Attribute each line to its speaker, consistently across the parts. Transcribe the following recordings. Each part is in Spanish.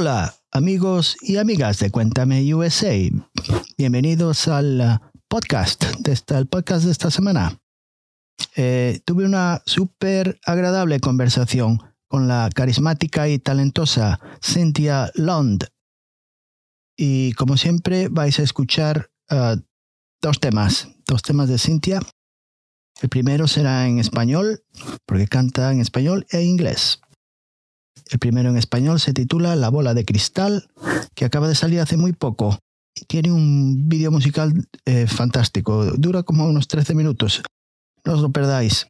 Speaker 1: Hola, amigos y amigas de Cuéntame USA. Bienvenidos al uh, podcast de esta, el podcast de esta semana. Eh, tuve una súper agradable conversación con la carismática y talentosa Cynthia Lund. Y como siempre vais a escuchar uh, dos temas, dos temas de Cynthia. El primero será en español, porque canta en español e inglés. El primero en español se titula La bola de cristal, que acaba de salir hace muy poco. Tiene un vídeo musical eh, fantástico. Dura como unos 13 minutos. No os lo perdáis.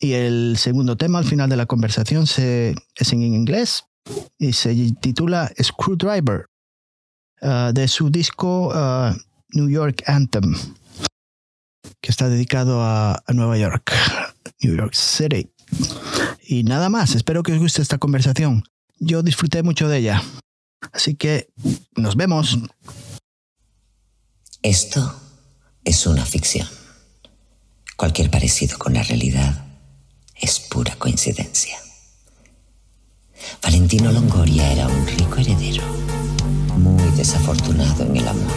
Speaker 1: Y el segundo tema al final de la conversación se, es en inglés y se titula Screwdriver, uh, de su disco uh, New York Anthem, que está dedicado a Nueva York, New York City. Y nada más, espero que os guste esta conversación. Yo disfruté mucho de ella. Así que nos vemos.
Speaker 2: Esto es una ficción. Cualquier parecido con la realidad es pura coincidencia. Valentino Longoria era un rico heredero, muy desafortunado en el amor.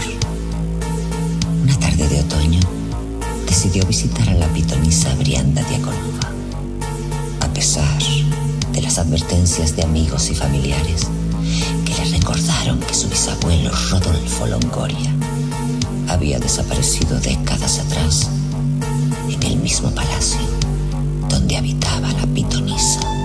Speaker 2: Una tarde de otoño decidió visitar a la pitonisa Brianda Diaconova a pesar de las advertencias de amigos y familiares que le recordaron que su bisabuelo Rodolfo Longoria había desaparecido décadas atrás en el mismo palacio donde habitaba la pitonisa.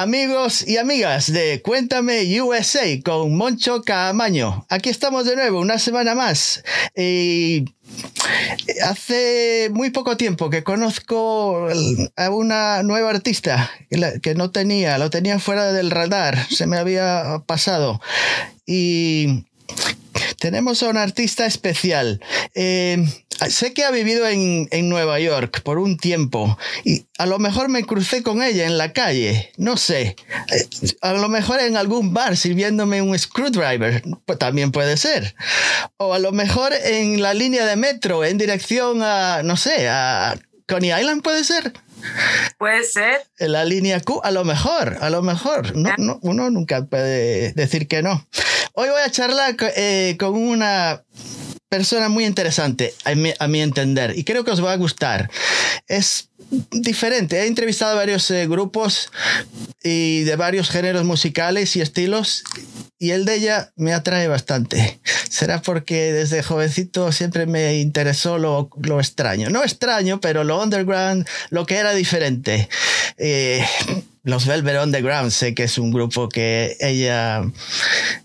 Speaker 1: Amigos y amigas de Cuéntame USA con Moncho Camaño. Aquí estamos de nuevo, una semana más. Y hace muy poco tiempo que conozco a una nueva artista que no tenía, lo tenía fuera del radar, se me había pasado. Y tenemos a un artista especial. Eh, sé que ha vivido en, Nueva York por un tiempo y a lo mejor me crucé con ella en la calle, no sé. Eh, a lo mejor en algún bar sirviéndome un screwdriver, pues también puede ser. O a lo mejor en la línea de metro en dirección a, no sé, a Coney Island, puede ser.
Speaker 3: Puede ser.
Speaker 1: En la línea Q, a lo mejor, a lo mejor. No, no, uno nunca puede decir que no. Hoy voy a charlar eh, con una persona muy interesante, a mi, entender, y creo que os va a gustar. Es diferente. He entrevistado a varios eh, grupos y de varios géneros musicales y estilos, y el de ella me atrae bastante. Será porque desde jovencito siempre me interesó lo, lo extraño. No extraño, pero lo underground, lo que era diferente. Eh, los Velvet Underground, sé que es un grupo que ella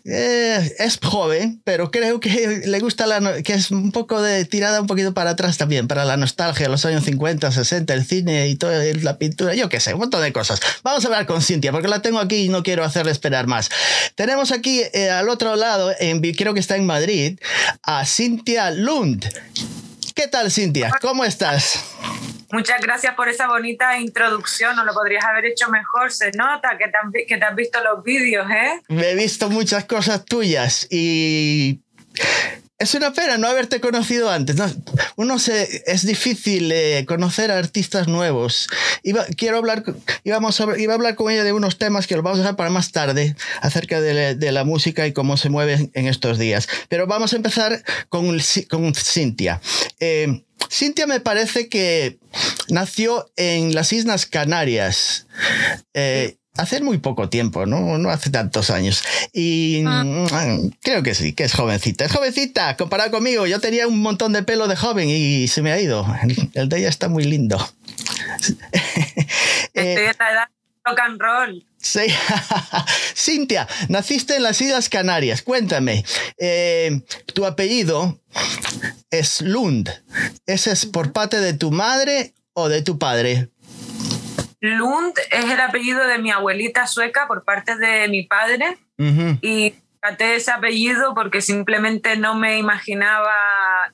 Speaker 1: eh, es joven, pero creo que le gusta la que es un poco de tirada un poquito para atrás también, para la nostalgia, los años 50, 60, el cine y toda la pintura, yo qué sé, un montón de cosas. Vamos a hablar con Cintia, porque la tengo aquí y no quiero hacerle esperar más. Tenemos aquí eh, al otro lado, en, creo que está en Madrid, a Cintia Lund. ¿Qué tal, Cintia? ¿Cómo estás?
Speaker 3: Muchas gracias por esa bonita introducción, no lo podrías haber hecho mejor, se nota que te, que te has visto los vídeos, ¿eh?
Speaker 1: Me he visto muchas cosas tuyas y es una pena no haberte conocido antes. Uno se, es difícil eh, conocer a artistas nuevos. Iba, quiero hablar, íbamos a, iba a hablar con ella de unos temas que los vamos a dejar para más tarde acerca de, la música y cómo se mueve en estos días. Pero vamos a empezar con, con Cintia. Eh, Cintia me parece que nació en las Islas Canarias. Eh, hace muy poco tiempo, ¿no? No hace tantos años. Y ah. mm, creo que sí, que es jovencita. Es jovencita, comparado conmigo. Yo tenía un montón de pelo de joven y se me ha ido. El de ella está muy lindo.
Speaker 3: Estoy en la edad rock and roll.
Speaker 1: Sí. Cintia, naciste en las Islas Canarias. Cuéntame, eh, tu apellido es Lund. ¿Ese es por parte de tu madre o de tu padre?
Speaker 3: Lund es el apellido de mi abuelita sueca por parte de mi padre y traté ese apellido porque simplemente no me imaginaba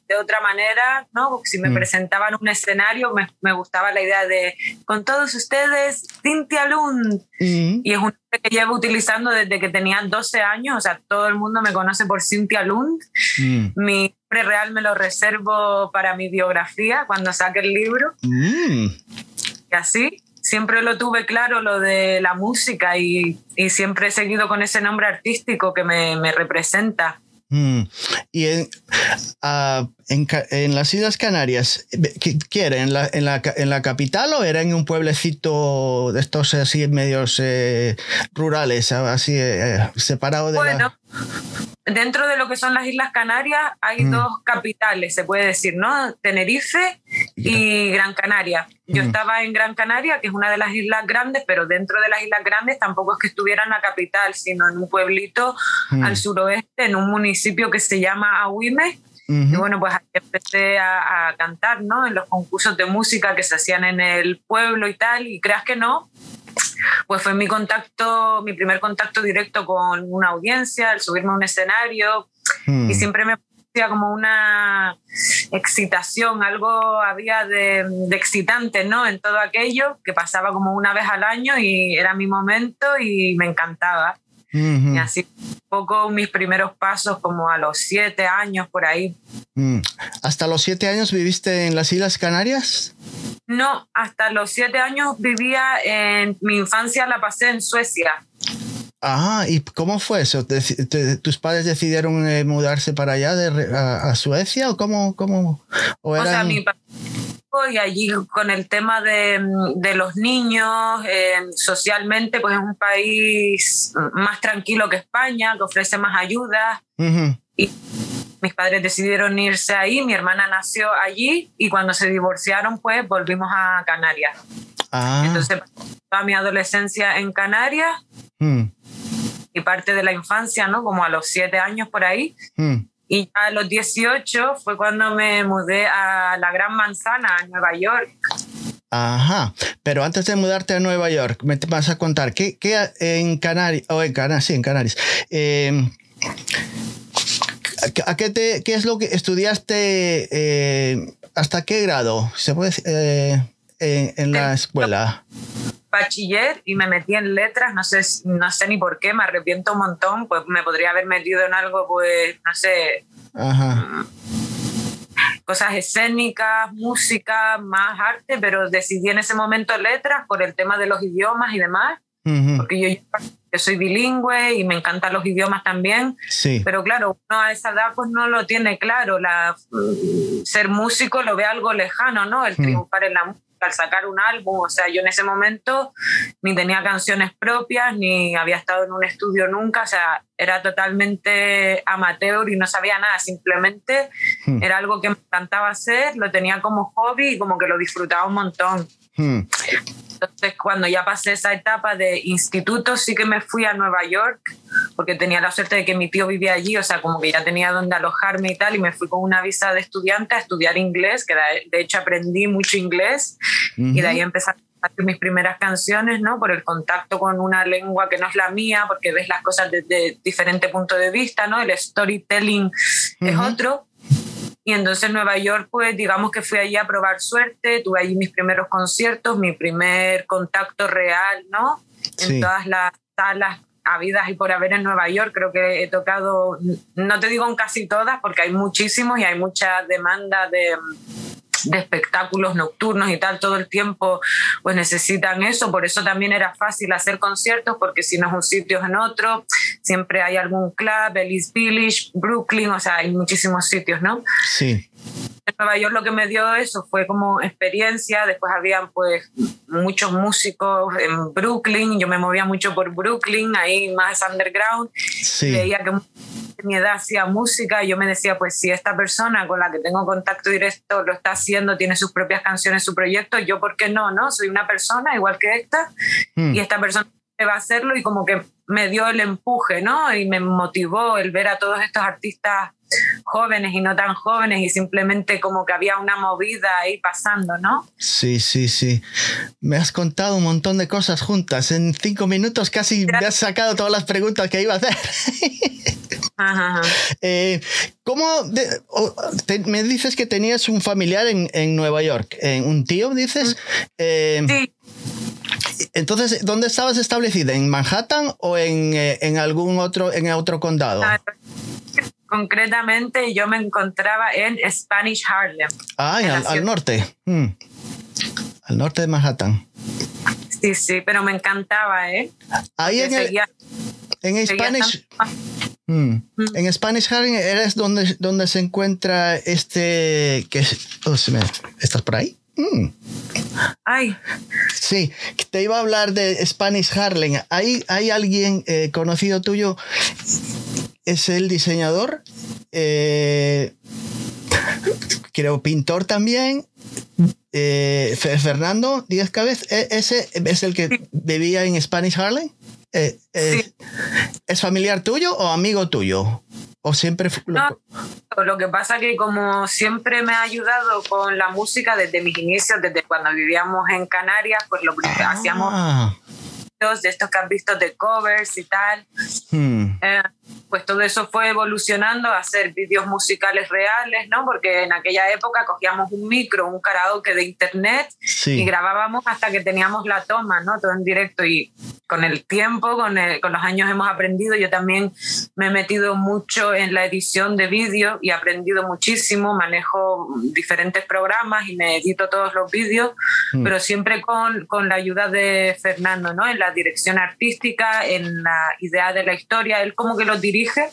Speaker 3: de otra manera, ¿no? Porque si me mm. presentaban un escenario me, me, gustaba la idea de con todos ustedes, Cynthia Lund. Y es un nombre que llevo utilizando desde que tenía 12 años, o sea, todo el mundo me conoce por Cynthia Lund. Mm. Mi nombre real me lo reservo para mi biografía cuando saque el libro. Mm. Y así siempre lo tuve claro lo de la música y, siempre he seguido con ese nombre artístico que me, representa.
Speaker 1: Mm. Y ah, en, en, las Islas Canarias, ¿qué, era? ¿En la, en, la, ¿En la, capital o era en un pueblecito de estos así medios eh, rurales, así eh, separado de
Speaker 3: bueno, dentro de lo que son las Islas Canarias hay mm. dos capitales, se puede decir, ¿no? Tenerife y Gran Canaria. Yo mm. estaba en Gran Canaria, que es una de las islas grandes, pero dentro de las islas grandes tampoco es que estuviera en la capital, sino en un pueblito mm. al suroeste, en un municipio que se llama Ahuime. Y bueno, pues ahí empecé a, a, cantar, ¿no? En los concursos de música que se hacían en el pueblo y tal, y creas que no, pues fue mi contacto, mi primer contacto directo con una audiencia, el subirme a un escenario hmm. y siempre me como una excitación, algo había de, excitante, ¿no? En todo aquello que pasaba como una vez al año y era mi momento y me encantaba. Y así un poco mis primeros pasos como a los siete años por ahí.
Speaker 1: Hmm. ¿Hasta los siete años viviste en las Islas Canarias?
Speaker 3: No, hasta los siete años vivía en mi infancia, la pasé en Suecia.
Speaker 1: Ah, ¿y cómo fue eso? ¿Tus padres decidieron eh, mudarse para allá a, Suecia o cómo? cómo
Speaker 3: o, sea, mi padre y allí con el tema de, los niños, eh, socialmente, pues es un país más tranquilo que España, que ofrece más ayuda. Y mis padres decidieron irse ahí, mi hermana nació allí y cuando se divorciaron, pues volvimos a Canarias.
Speaker 1: Ah.
Speaker 3: Entonces, toda mi adolescencia en Canarias
Speaker 1: Mm,
Speaker 3: y parte de la infancia, ¿no? Como a los siete años por ahí.
Speaker 1: mm.
Speaker 3: Y ya a los 18 fue cuando me mudé a la Gran Manzana, a Nueva York.
Speaker 1: Ajá, pero antes de mudarte a Nueva York, me te vas a contar, ¿qué, qué en Canarias, o en Canarias, sí, en Canarias, eh, ¿a qué, te, qué es lo que estudiaste, eh, hasta qué grado, se puede decir, eh, en, en la escuela?
Speaker 3: Bachiller y me metí en letras, no sé, no sé ni por qué, me arrepiento un montón, pues me podría haber metido en algo, pues, no sé,
Speaker 1: Ajá,
Speaker 3: cosas escénicas, música, más arte, pero decidí en ese momento letras por el tema de los idiomas y demás,
Speaker 1: ujú,
Speaker 3: porque yo, yo soy bilingüe y me encantan los idiomas también,
Speaker 1: sí,
Speaker 3: pero claro, uno a esa edad pues no lo tiene claro, la, mm, ser músico lo ve algo lejano, ¿no? El
Speaker 1: Mm.
Speaker 3: triunfar en la música, al sacar un álbum, o sea, yo en ese momento ni tenía canciones propias, ni había estado en un estudio nunca, o sea, era totalmente amateur y no sabía nada, simplemente
Speaker 1: Mm.
Speaker 3: era algo que me encantaba hacer, lo tenía como hobby y como que lo disfrutaba un montón.
Speaker 1: mm,
Speaker 3: Entonces, cuando ya pasé esa etapa de instituto, sí que me fui a Nueva York, porque tenía la suerte de que mi tío vivía allí, o sea, como que ya tenía donde alojarme y tal, y me fui con una visa de estudiante a estudiar inglés, que de hecho aprendí mucho inglés, y de ahí empecé a hacer mis primeras canciones, ¿no? Por el contacto con una lengua que no es la mía, porque ves las cosas desde diferente punto de vista, ¿no? El storytelling es
Speaker 1: Ujú.
Speaker 3: otro. Y entonces en Nueva York, pues digamos que fui allí a probar suerte, tuve allí mis primeros conciertos, mi primer contacto real, ¿no? En
Speaker 1: Sí.
Speaker 3: todas las salas habidas y por haber en Nueva York, creo que he tocado, no te digo en casi todas, porque hay muchísimos y hay mucha demanda de, de espectáculos nocturnos y tal, todo el tiempo pues necesitan eso, por eso también era fácil hacer conciertos, porque si no es un sitio es en otro, siempre hay algún club, Ellis Village, Brooklyn, o sea, hay muchísimos sitios, ¿no?
Speaker 1: sí,
Speaker 3: En Nueva York lo que me dio eso fue como experiencia, después habían pues muchos músicos en Brooklyn, yo me movía mucho por Brooklyn, ahí más underground,
Speaker 1: sí,
Speaker 3: veía que mi edad hacía música y yo me decía, pues si esta persona con la que tengo contacto directo lo está haciendo, tiene sus propias canciones, su proyecto, yo por qué no, ¿no? Soy una persona igual que esta
Speaker 1: mm,
Speaker 3: y esta persona va a hacerlo y como que me dio el empuje, ¿no? Y me motivó el ver a todos estos artistas jóvenes y no tan jóvenes y simplemente como que había una movida ahí pasando, ¿no?
Speaker 1: sí, sí, sí. Me has contado un montón de cosas juntas. En cinco minutos casi me has sacado todas las preguntas que iba a hacer.
Speaker 3: Ajá, ajá.
Speaker 1: Eh, ¿Cómo de- o- te- me dices que tenías un familiar en, en Nueva York? ¿En ¿Un tío, dices? Eh,
Speaker 3: Sí,
Speaker 1: Entonces, ¿dónde estabas establecida? ¿En Manhattan o en, eh, en algún otro, en otro condado?
Speaker 3: Ah, concretamente yo me encontraba en Spanish Harlem.
Speaker 1: Ah, al, al norte. Mm. Al norte de Manhattan.
Speaker 3: Sí, sí, pero me encantaba, ¿eh?
Speaker 1: Ahí en, el- en Spanish.
Speaker 3: estando-
Speaker 1: Mm. En Spanish Harlem eres donde, donde se encuentra este. Que, oh, ¿Estás por ahí? Mm.
Speaker 3: Ay,
Speaker 1: Sí, te iba a hablar de Spanish Harlem. ¿Hay, hay alguien eh, conocido tuyo? ¿Es el diseñador? Eh, creo pintor también. Eh, Fe- Fernando Díaz Cabez. ¿E- ¿Ese es el que vivía en Spanish Harlem?
Speaker 3: Sí.
Speaker 1: ¿Es familiar tuyo o amigo tuyo? ¿O siempre
Speaker 3: No. Lo que pasa que como siempre me ha ayudado con la música desde mis inicios, desde cuando vivíamos en Canarias, pues lo primero hacíamos
Speaker 1: Ah,
Speaker 3: de estos que has visto de covers y tal.
Speaker 1: hmm,
Speaker 3: Eh, pues todo eso fue evolucionando a hacer vídeos musicales reales, ¿no? Porque en aquella época cogíamos un micro, un karaoke de internet y
Speaker 1: sí.
Speaker 3: grabábamos hasta que teníamos la toma, ¿no? Todo en directo y con el tiempo, con, el- con los años hemos aprendido. Yo también me he metido mucho en la edición de vídeo y he aprendido muchísimo. Manejo diferentes programas y me edito todos los vídeos,
Speaker 1: Mm.
Speaker 3: pero siempre con, con la ayuda de Fernando, ¿no? En la dirección artística, en la idea de la historia. Él como que los dirige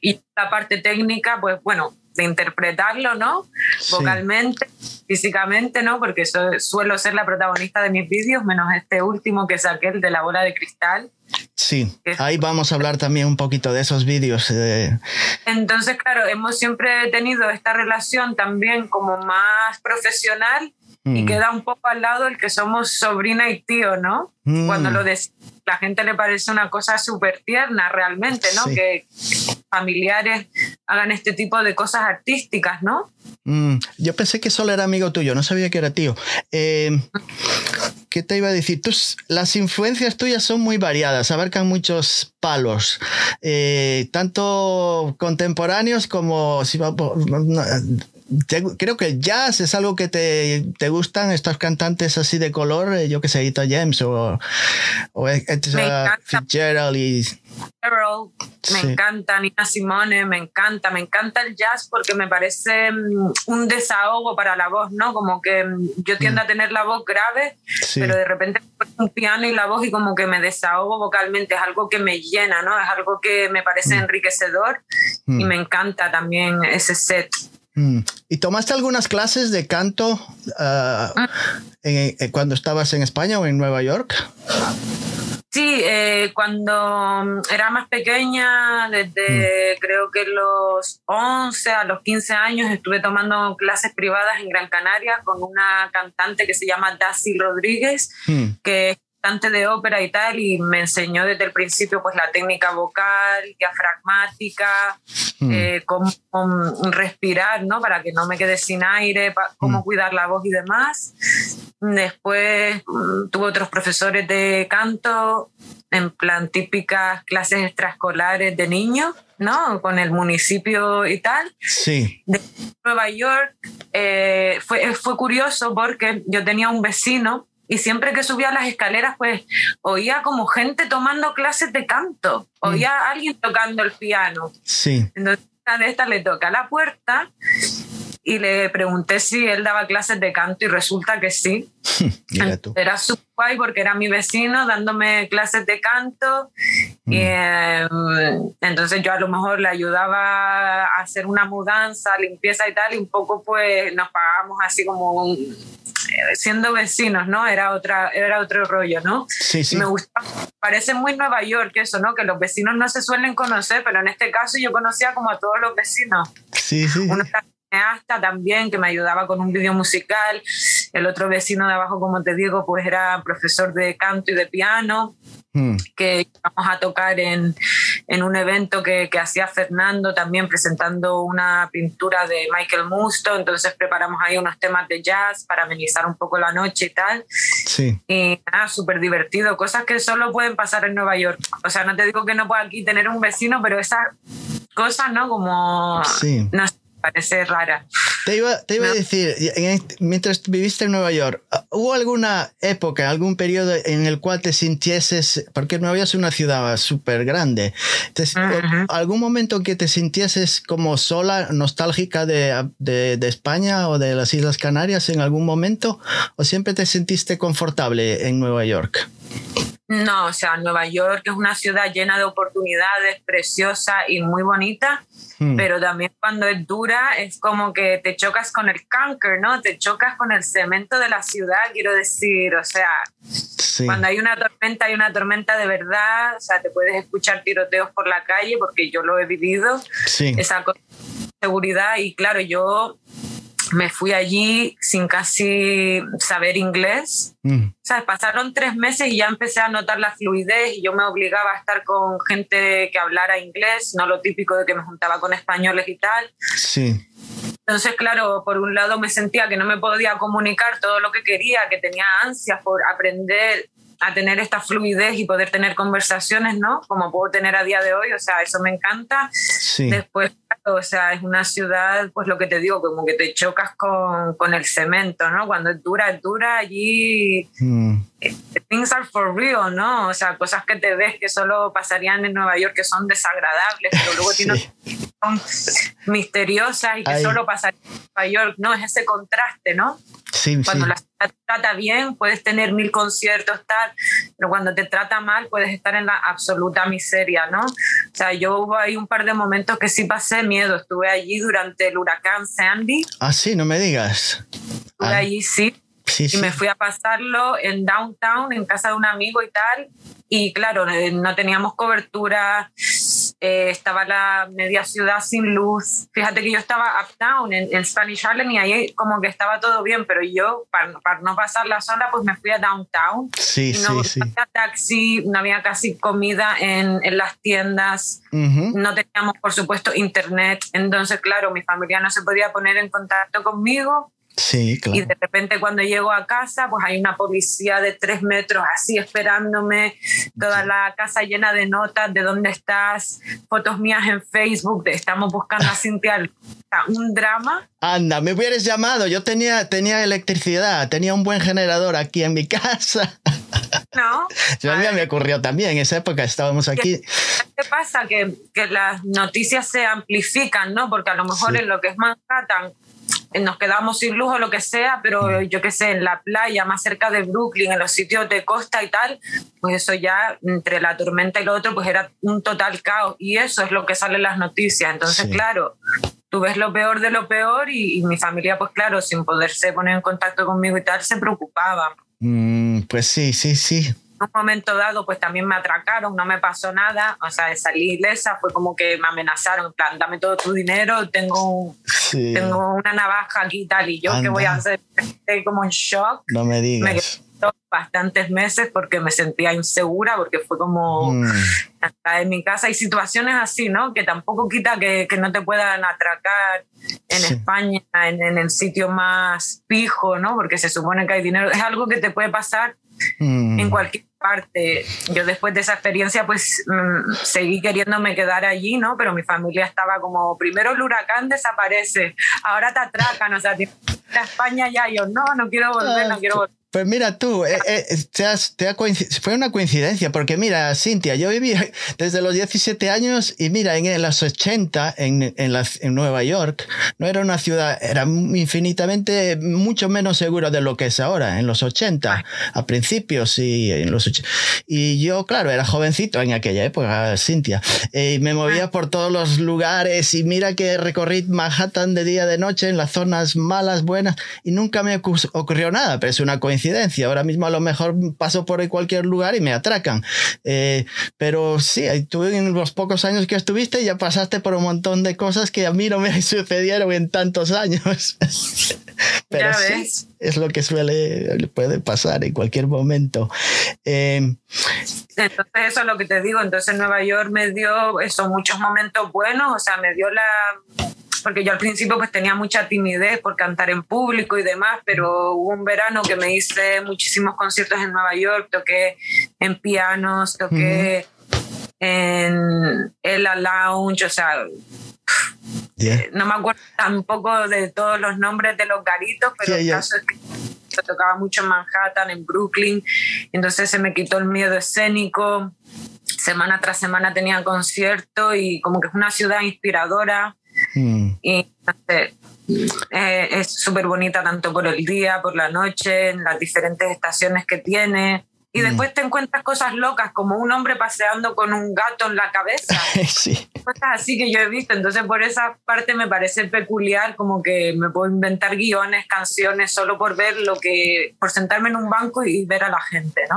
Speaker 3: y la parte técnica, pues bueno, de interpretarlo, ¿no?
Speaker 1: sí.
Speaker 3: Vocalmente, físicamente, ¿no? Porque so- suelo ser la protagonista de mis vídeos, menos este último que saqué, el de la bola de cristal.
Speaker 1: Sí, ahí vamos a hablar también un poquito de esos vídeos. eh,
Speaker 3: Entonces, claro, hemos siempre tenido esta relación también como más profesional Y
Speaker 1: Mm.
Speaker 3: queda un poco al lado el que somos sobrina y tío, ¿no?
Speaker 1: Mm.
Speaker 3: Cuando lo des la gente le parece una cosa súper tierna realmente, ¿no?
Speaker 1: Sí.
Speaker 3: Que familiares hagan este tipo de cosas artísticas, ¿no?
Speaker 1: Mm, yo pensé que solo era amigo tuyo, no sabía que era tío. Eh, ¿Qué te iba a decir? Tus, las influencias tuyas son muy variadas, abarcan muchos palos, eh, tanto contemporáneos como... si va por- no, te- creo que el jazz es algo que te, te gustan, estos cantantes así de color, eh, yo que sé, Ita James o. Fitzgerald y...
Speaker 3: Me
Speaker 1: Sí.
Speaker 3: encanta Nina Simone, me encanta, me encanta el jazz porque me parece mm, un desahogo para la voz, ¿no? Como que mm, yo tiendo a tener la voz grave,
Speaker 1: Sí.
Speaker 3: pero de repente un piano y la voz y como que me desahogo vocalmente, es algo que me llena, ¿no? Es algo que me parece enriquecedor y
Speaker 1: Mm.
Speaker 3: me encanta también ese set.
Speaker 1: Mm. ¿Y tomaste algunas clases de canto ah, en- en- cuando estabas en España o en Nueva York?
Speaker 3: Sí, eh, cuando mm, era más pequeña, desde creo que los 11 a los 15 años, estuve tomando clases privadas en Gran Canaria con una cantante que se llama Daisy Rodríguez,
Speaker 1: Mm.
Speaker 3: que es cantante de ópera y tal, y me enseñó desde el principio pues la técnica vocal, diafragmática,
Speaker 1: Mm.
Speaker 3: eh, cómo mm, respirar, ¿no? Para que no me quede sin aire, cómo
Speaker 1: Mm.
Speaker 3: cuidar la voz y demás. Después mm, tuve otros profesores de canto, en plan típicas clases extraescolares de niños, ¿no? Con el municipio y tal.
Speaker 1: Sí.
Speaker 3: De Nueva York eh, fue, fue curioso porque yo tenía un vecino y siempre que subía las escaleras, pues oía como gente tomando clases de canto, oía a alguien tocando el piano.
Speaker 1: Sí.
Speaker 3: Entonces, una de estas le toca a la puerta y le pregunté si él daba clases de canto y resulta que sí. Era súper guay porque era mi vecino dándome clases de canto.
Speaker 1: Mm.
Speaker 3: Y, eh, entonces yo a lo mejor le ayudaba a hacer una mudanza, limpieza y tal, y un poco pues nos pagábamos así como un- eh, siendo vecinos, ¿no? Era, otra, era otro rollo, ¿no?
Speaker 1: Sí, sí.
Speaker 3: Me gusta, parece muy Nueva York eso, ¿no? Que los vecinos no se suelen conocer, pero en este caso yo conocía como a todos los vecinos.
Speaker 1: Sí, sí.
Speaker 3: Uno era cineasta también que me ayudaba con un video musical. El otro vecino de abajo, como te digo, pues era profesor de canto y de piano
Speaker 1: Mm.
Speaker 3: que vamos a tocar en, en un evento que, que hacía Fernando también presentando una pintura de Michael Musto, entonces preparamos ahí unos temas de jazz para amenizar un poco la noche y tal.
Speaker 1: Sí.
Speaker 3: Y nada, súper divertido, cosas que solo pueden pasar en Nueva York. O sea, no te digo que no pueda aquí tener un vecino, pero esas cosas, ¿no? Como,
Speaker 1: Sí.
Speaker 3: no sé, parece rara.
Speaker 1: Te iba, te iba a decir, este- mientras viviste en Nueva York, ¿hubo alguna época, algún periodo en el cual te sintieses, porque Nueva York es una ciudad súper grande, te- algún momento en que te sintieses como sola, nostálgica de, de- de España o de las Islas Canarias en algún momento? ¿O siempre te sentiste confortable en Nueva York?
Speaker 3: No, o sea, Nueva York es una ciudad llena de oportunidades, preciosa y muy bonita,
Speaker 1: Hmm.
Speaker 3: pero también cuando es dura es como que te chocas con el canker, ¿no? Te chocas con el cemento de la ciudad, quiero decir, o sea,
Speaker 1: Sí.
Speaker 3: cuando hay una tormenta, hay una tormenta de verdad, o sea, te puedes escuchar tiroteos por la calle porque yo lo he vivido,
Speaker 1: Sí.
Speaker 3: esa seguridad y claro, yo me fui allí sin casi saber inglés.
Speaker 1: Mm.
Speaker 3: O sea, pasaron tres meses y ya empecé a notar la fluidez y yo me obligaba a estar con gente que hablara inglés, no lo típico de que me juntaba con españoles y tal.
Speaker 1: Sí.
Speaker 3: Entonces, claro, por un lado me sentía que no me podía comunicar todo lo que quería, que tenía ansias por aprender a tener esta fluidez y poder tener conversaciones, ¿no? Como puedo tener a día de hoy, o sea, eso me encanta.
Speaker 1: Sí.
Speaker 3: Después, o sea, es una ciudad, pues lo que te digo, como que te chocas con, con el cemento, ¿no? Cuando es dura, es dura, allí
Speaker 1: Mm.
Speaker 3: Things are for real, ¿no? O sea, cosas que te ves que solo pasarían en Nueva York que son desagradables, pero luego
Speaker 1: Sí.
Speaker 3: tienes son misteriosas y que
Speaker 1: Ay.
Speaker 3: solo pasarían en Nueva York, ¿no? Es ese contraste, ¿no?
Speaker 1: Sí,
Speaker 3: Cuando
Speaker 1: sí.
Speaker 3: la ciudad te trata bien, puedes tener mil conciertos, tal, pero cuando te trata mal, puedes estar en la absoluta miseria, ¿no? O sea, yo hubo ahí un par de momentos que sí pasé miedo. Estuve allí durante el huracán Sandy,
Speaker 1: Ah, sí, no me digas.
Speaker 3: estuve
Speaker 1: Ah,
Speaker 3: allí, sí,
Speaker 1: Sí,
Speaker 3: y
Speaker 1: sí.
Speaker 3: me fui a pasarlo en downtown, en casa de un amigo y tal. Y claro, eh, no teníamos cobertura, eh, estaba la media ciudad sin luz. Fíjate que yo estaba uptown en, en Spanish Harlem y ahí como que estaba todo bien, pero yo, para, para no pasar la zona, pues me fui a downtown.
Speaker 1: Sí,
Speaker 3: no
Speaker 1: sí,
Speaker 3: había taxi, no había casi comida en, en las tiendas,
Speaker 1: Ujú.
Speaker 3: no teníamos, por supuesto, internet. Entonces, claro, mi familia no se podía poner en contacto conmigo.
Speaker 1: Sí,
Speaker 3: Y de repente cuando llego a casa, pues hay una policía de tres metros así esperándome, toda la casa llena de notas de dónde estás, fotos mías en Facebook, de estamos buscando a Cintia. Un drama.
Speaker 1: Anda, me hubieras llamado. Yo tenía, tenía electricidad, tenía un buen generador aquí en mi casa.
Speaker 3: ¿No?
Speaker 1: Yo a mí me ocurrió también. En esa época estábamos aquí.
Speaker 3: ¿Qué pasa? Que, que las noticias se amplifican, ¿no? Porque a lo mejor
Speaker 1: Sí.
Speaker 3: en lo que es Manhattan nos quedamos sin luz o lo que sea, pero yo qué sé, en la playa, más cerca de Brooklyn, en los sitios de costa y tal, pues eso ya, entre la tormenta y lo otro, pues era un total caos. Y eso es lo que sale en las noticias. Entonces,
Speaker 1: Sí.
Speaker 3: claro, tú ves lo peor de lo peor y, y mi familia, pues claro, sin poderse poner en contacto conmigo y tal, se preocupaba
Speaker 1: Mm, pues sí, sí, sí.
Speaker 3: Un momento dado pues también me atracaron, no me pasó nada, o sea, salí ilesa, fue como que me amenazaron, en plan, dame todo tu dinero, tengo,
Speaker 1: sí.
Speaker 3: tengo una navaja aquí y tal, y yo qué
Speaker 1: Anda.
Speaker 3: voy a hacer, estoy como en shock,
Speaker 1: No me
Speaker 3: me
Speaker 1: digas.
Speaker 3: quedé bastantes meses porque me sentía insegura, porque fue como
Speaker 1: Mm,
Speaker 3: hasta en mi casa hay situaciones así, ¿no? Que tampoco quita que, que no te puedan atracar en
Speaker 1: Sí.
Speaker 3: España, en, en el sitio más pijo, ¿no? Porque se supone que hay dinero, es algo que te puede pasar
Speaker 1: mm.
Speaker 3: en cualquier parte. Yo después de esa experiencia pues mm, seguí queriéndome quedar allí, ¿no? Pero mi familia estaba como, primero el huracán desaparece, ahora te atracan, o sea, ir a España ya, Y yo no, no quiero volver, no quiero volver.
Speaker 1: Pues mira tú, eh, eh, te has- te ha fue una coincidencia, porque mira, Cintia, yo viví desde los 17 años y mira, en, en los 80, en, en, la- en Nueva York, no era una ciudad, era infinitamente mucho menos segura de lo que es ahora, en los 80, a principios y en los 80. Y yo, claro, era jovencito en aquella época, Cintia, eh, y me movía por todos los lugares y mira que recorrí Manhattan de día, de noche, en las zonas malas, buenas, y nunca me ocurrió nada, pero es una coincidencia. Ahora mismo a lo mejor paso por cualquier lugar y me atracan. Eh, pero sí, tú en los pocos años que estuviste ya pasaste por un montón de cosas que a mí no me sucedieron en tantos años. pero sí, es lo que suele, puede pasar en cualquier momento. Eh,
Speaker 3: Entonces eso es lo que te digo, entonces Nueva York me dio eso, muchos momentos buenos, o sea, me dio la... Porque yo al principio pues tenía mucha timidez por cantar en público y demás, pero hubo un verano que me hice muchísimos conciertos en Nueva York, toqué en pianos, toqué en el Lounge, o sea,
Speaker 1: yeah.
Speaker 3: no me acuerdo tampoco de todos los nombres de los garitos, pero
Speaker 1: Sí,
Speaker 3: el caso es que yo tocaba mucho en Manhattan, en Brooklyn, entonces se me quitó el miedo escénico. Semana tras semana tenía concierto y como que es una ciudad inspiradora
Speaker 1: Mm.
Speaker 3: y eh, es súper bonita tanto por el día, por la noche, en las diferentes estaciones que tiene. Y
Speaker 1: Mm.
Speaker 3: después te encuentras cosas locas, como un hombre paseando con un gato en la cabeza
Speaker 1: sí.
Speaker 3: cosas así que yo he visto. Entonces, por esa parte me parece peculiar, como que me puedo inventar guiones, canciones, solo por ver lo que, por sentarme en un banco y ver a la gente, ¿no?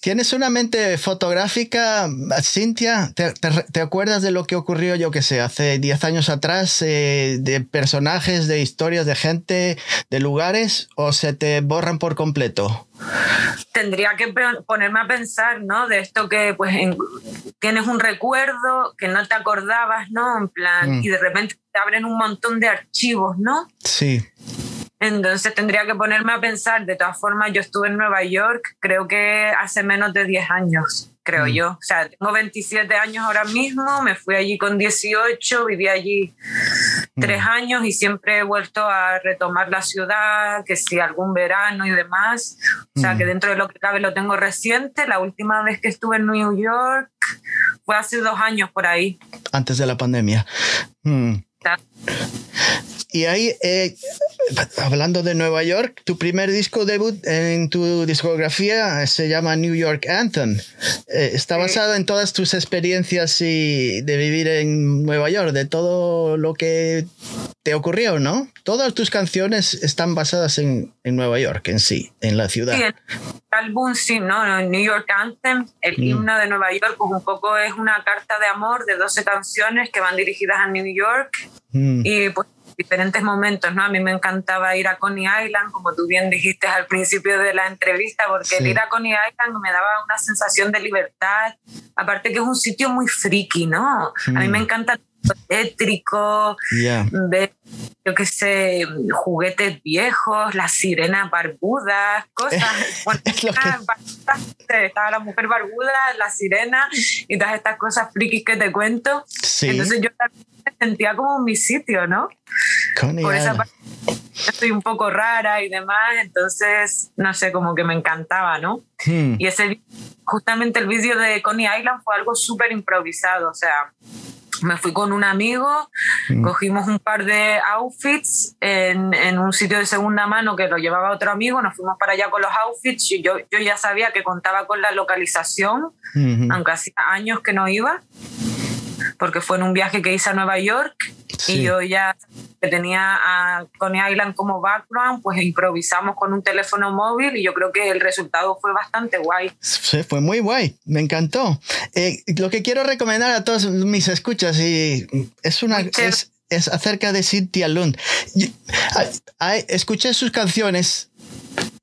Speaker 1: ¿Tienes una mente fotográfica, Cintia? ¿Te, te- te acuerdas de lo que ocurrió, yo que sé, hace 10 años atrás, eh, de personajes, de historias, de gente, de lugares, o se te borran por completo?
Speaker 3: Tendría que ponerme a pensar, ¿no? De esto que, pues, en- tienes un recuerdo que no te acordabas, ¿no? En plan,
Speaker 1: Mm.
Speaker 3: y de repente te abren un montón de archivos, ¿no?
Speaker 1: Sí.
Speaker 3: Entonces tendría que ponerme a pensar, de todas formas, yo estuve en Nueva York, creo que hace menos de 10 años, creo
Speaker 1: Mm.
Speaker 3: yo. O sea, tengo 27 años ahora mismo, me fui allí con 18, viví allí
Speaker 1: Mm.
Speaker 3: tres años y siempre he vuelto a retomar la ciudad, que si algún verano y demás. O sea,
Speaker 1: Mm.
Speaker 3: que dentro de lo que cabe lo tengo reciente. La última vez que estuve en New York fue hace dos años por ahí.
Speaker 1: Antes de la pandemia. Y ahí, eh, hablando de Nueva York, tu primer disco debut en tu discografía se llama New York Anthem. Eh, está basado en todas tus experiencias y de vivir en Nueva York, de todo lo que te ocurrió, ¿no? Todas tus canciones están basadas en, en Nueva York en sí, en la ciudad.
Speaker 3: Sí, el álbum sí, ¿no? New York Anthem, el
Speaker 1: Mm.
Speaker 3: himno de Nueva York, pues un poco es una carta de amor de 12 canciones que van dirigidas a New York
Speaker 1: Mm,
Speaker 3: y pues diferentes momentos, ¿no? A mí me encantaba ir a Coney Island, como tú bien dijiste al principio de la entrevista, porque el
Speaker 1: Sí.
Speaker 3: ir a Coney Island me daba una sensación de libertad, aparte que es un sitio muy friki, ¿no? A mí
Speaker 1: Mm.
Speaker 3: me encanta lo tétrico,
Speaker 1: Ya.
Speaker 3: ver, yo qué sé, juguetes viejos, las sirenas barbudas, cosas. Bueno,
Speaker 1: Es lo que-
Speaker 3: estaba la mujer barbuda, la sirena y todas estas cosas frikis que te cuento.
Speaker 1: Sí.
Speaker 3: Entonces yo sentía como mi sitio, ¿no?
Speaker 1: Coney
Speaker 3: Por esa parte soy un poco rara y demás, entonces, no sé, como que me encantaba, ¿no?
Speaker 1: Mm,
Speaker 3: Y ese, justamente el vídeo de Coney Island fue algo súper improvisado, o sea, me fui con un amigo,
Speaker 1: Mm.
Speaker 3: cogimos un par de outfits en, en un sitio de segunda mano que lo llevaba otro amigo, nos fuimos para allá con los outfits y yo, yo ya sabía que contaba con la localización,
Speaker 1: mhm.
Speaker 3: aunque hacía años que no iba, porque fue en un viaje que hice a Nueva York
Speaker 1: Sí.
Speaker 3: y yo ya tenía a Coney Island como background, pues improvisamos con un teléfono móvil y yo creo que el resultado fue bastante guay.
Speaker 1: Sí, fue muy guay, me encantó. Eh, lo que quiero recomendar a todos mis escuchas y es una es, es acerca de Cynthia Lund. Y- a- a- escuché sus canciones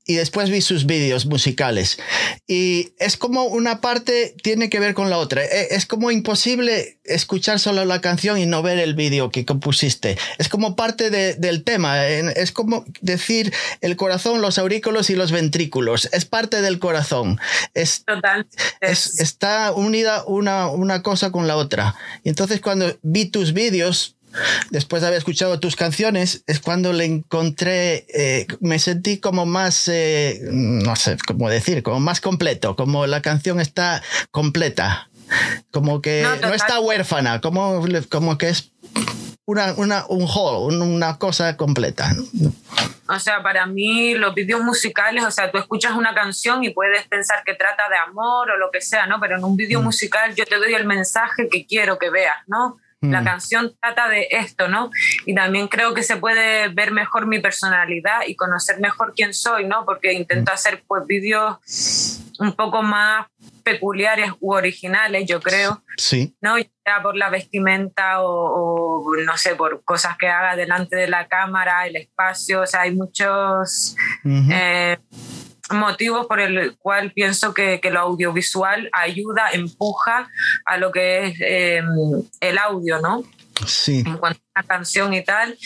Speaker 1: y después vi sus vídeos musicales y es como una parte tiene que ver con la otra. E- Es como imposible escuchar solo la canción y no ver el vídeo que compusiste. Es como parte de- del tema. Es como decir el corazón, los aurículos y los ventrículos. Es parte del corazón. Es
Speaker 3: Total.
Speaker 1: es- está unida una, una cosa con la otra. Y entonces cuando vi tus vídeos, después de haber escuchado tus canciones, es cuando le encontré, eh, me sentí como más, eh, no sé cómo decir, como más completo, como la canción está completa, como que
Speaker 3: No,
Speaker 1: no, está huérfana, como, como que es una, una, un whole, un- una cosa completa.
Speaker 3: O sea, para mí los vídeos musicales, o sea, tú escuchas una canción y puedes pensar que trata de amor o lo que sea, ¿no? Pero en un vídeo
Speaker 1: Mm.
Speaker 3: musical yo te doy el mensaje que quiero que veas, ¿no? La
Speaker 1: Mm.
Speaker 3: canción trata de esto, ¿no? Y también creo que se puede ver mejor mi personalidad y conocer mejor quién soy, ¿no? Porque intento hacer pues vídeos un poco más peculiares u originales, yo creo.
Speaker 1: Sí,
Speaker 3: ¿no? Ya por la vestimenta o, o, no sé, por cosas que haga delante de la cámara, el espacio, o sea, hay muchos eh, motivos por el cual pienso que, que lo audiovisual ayuda, empuja a lo que es eh, el audio, ¿no?
Speaker 1: sí.
Speaker 3: en cuanto a la canción y tal.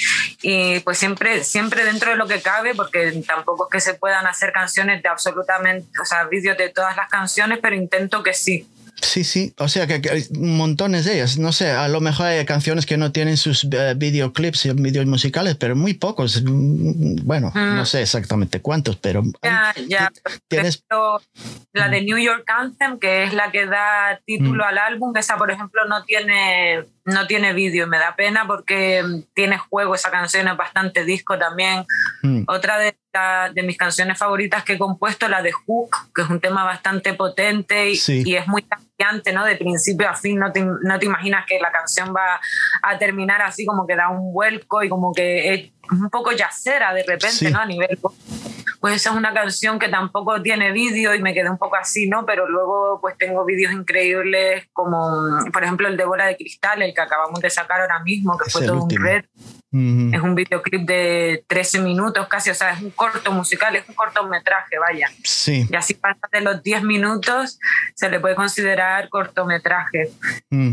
Speaker 3: Y pues siempre, siempre dentro de lo que cabe, porque tampoco es que se puedan hacer canciones de absolutamente, o sea, vídeos de todas las canciones, pero intento que sí.
Speaker 1: Sí, sí, o sea que, que hay montones de ellas. No sé, a lo mejor hay canciones que no tienen sus eh, videoclips y vídeos musicales, pero muy pocos. Mm, Bueno,
Speaker 3: Mm.
Speaker 1: no sé exactamente cuántos, pero
Speaker 3: Ya,
Speaker 1: hay-
Speaker 3: ya.
Speaker 1: ti- tienes...
Speaker 3: ejemplo, la de New York Anthem, que es la que da título
Speaker 1: Mm.
Speaker 3: al álbum, esa por ejemplo no tiene, no tiene vídeo y me da pena porque mm, tiene juego esa canción, es bastante disco también.
Speaker 1: Mm,
Speaker 3: Otra de, la- de mis canciones favoritas que he compuesto, la de Hook, que es un tema bastante potente y,
Speaker 1: Sí.
Speaker 3: y es muy cambiante, ¿no? De principio a fin, no te, no te imaginas que la canción va a terminar así, como que da un vuelco y como que es un poco yacera de repente,
Speaker 1: Sí.
Speaker 3: ¿no? A nivel pues esa es una canción que tampoco tiene vídeo y me quedé un poco así, ¿no? Pero luego pues tengo vídeos increíbles como, por ejemplo, el de Bola de Cristal, el que acabamos de sacar ahora mismo, que
Speaker 1: Es
Speaker 3: fue todo un
Speaker 1: último.
Speaker 3: red.
Speaker 1: ujú.
Speaker 3: Es un videoclip de 13 minutos casi, o sea, es un corto musical, es un cortometraje, vaya.
Speaker 1: Sí.
Speaker 3: Y así pasa de los 10 minutos, se le puede considerar cortometraje.
Speaker 1: mm.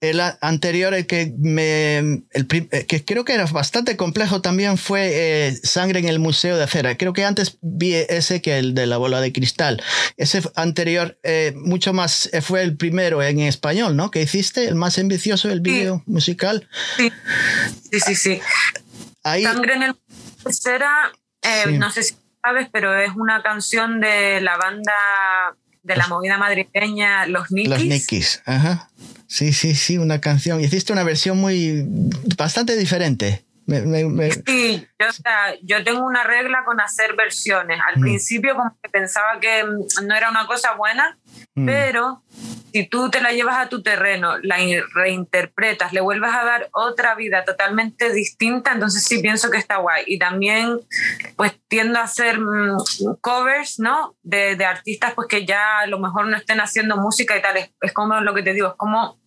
Speaker 1: El anterior, el que me. El eh, que creo que era bastante complejo también fue eh, Sangre en el Museo de Acera. Creo que antes vi ese que el de la bola de cristal. Ese anterior, eh, mucho más, eh, fue el primero en español, ¿no? Que hiciste, el más ambicioso, el video musical.
Speaker 3: Sí, sí, sí. sí.
Speaker 1: Ahí.
Speaker 3: Sangre en el Cera, eh,
Speaker 1: Sí.
Speaker 3: no sé si sabes, pero es una canción de la banda de la movida madrileña Los Nikis.
Speaker 1: Los Nikis, ajá. Sí, sí, sí, una canción. Hiciste una versión muy. bastante diferente.
Speaker 3: Sí, yo, yo tengo una regla con hacer versiones. Al mm. principio como que pensaba que mm, no era una cosa buena, mm. pero si tú te la llevas a tu terreno, la reinterpretas, le vuelves a dar otra vida totalmente distinta, entonces sí pienso que está guay. Y también pues tiendo a hacer covers, ¿no? De, de, artistas pues que ya a lo mejor no estén haciendo música y tal. Es, es como lo que te digo, es como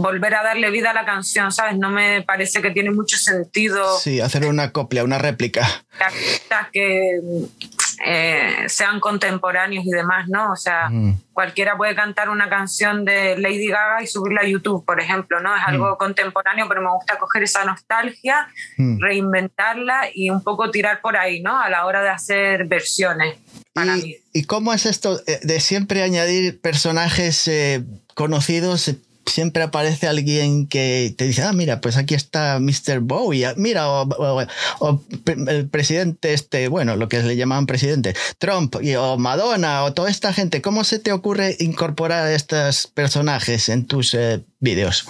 Speaker 3: volver a darle vida a la canción, ¿sabes? No me parece que tiene mucho sentido.
Speaker 1: Sí, hacer una copia, una réplica.
Speaker 3: Que eh, sean contemporáneos y demás, ¿no? O sea, mm. cualquiera puede cantar una canción de Lady Gaga y subirla a YouTube, por ejemplo, ¿no? Es algo mm. contemporáneo, pero me gusta coger esa nostalgia, mm. reinventarla y un poco tirar por ahí, ¿no? A la hora de hacer versiones. Para
Speaker 1: ¿Y,
Speaker 3: mí.
Speaker 1: ¿Y cómo es esto de siempre añadir personajes eh, conocidos? Siempre aparece alguien que te dice, ah, mira, pues aquí está Mr. Bowie, ah, mira, o, el presidente este, bueno, lo que le llamaban presidente, Trump, o Madonna, o toda esta gente. ¿Cómo se te ocurre incorporar a estos personajes en tus eh, vídeos?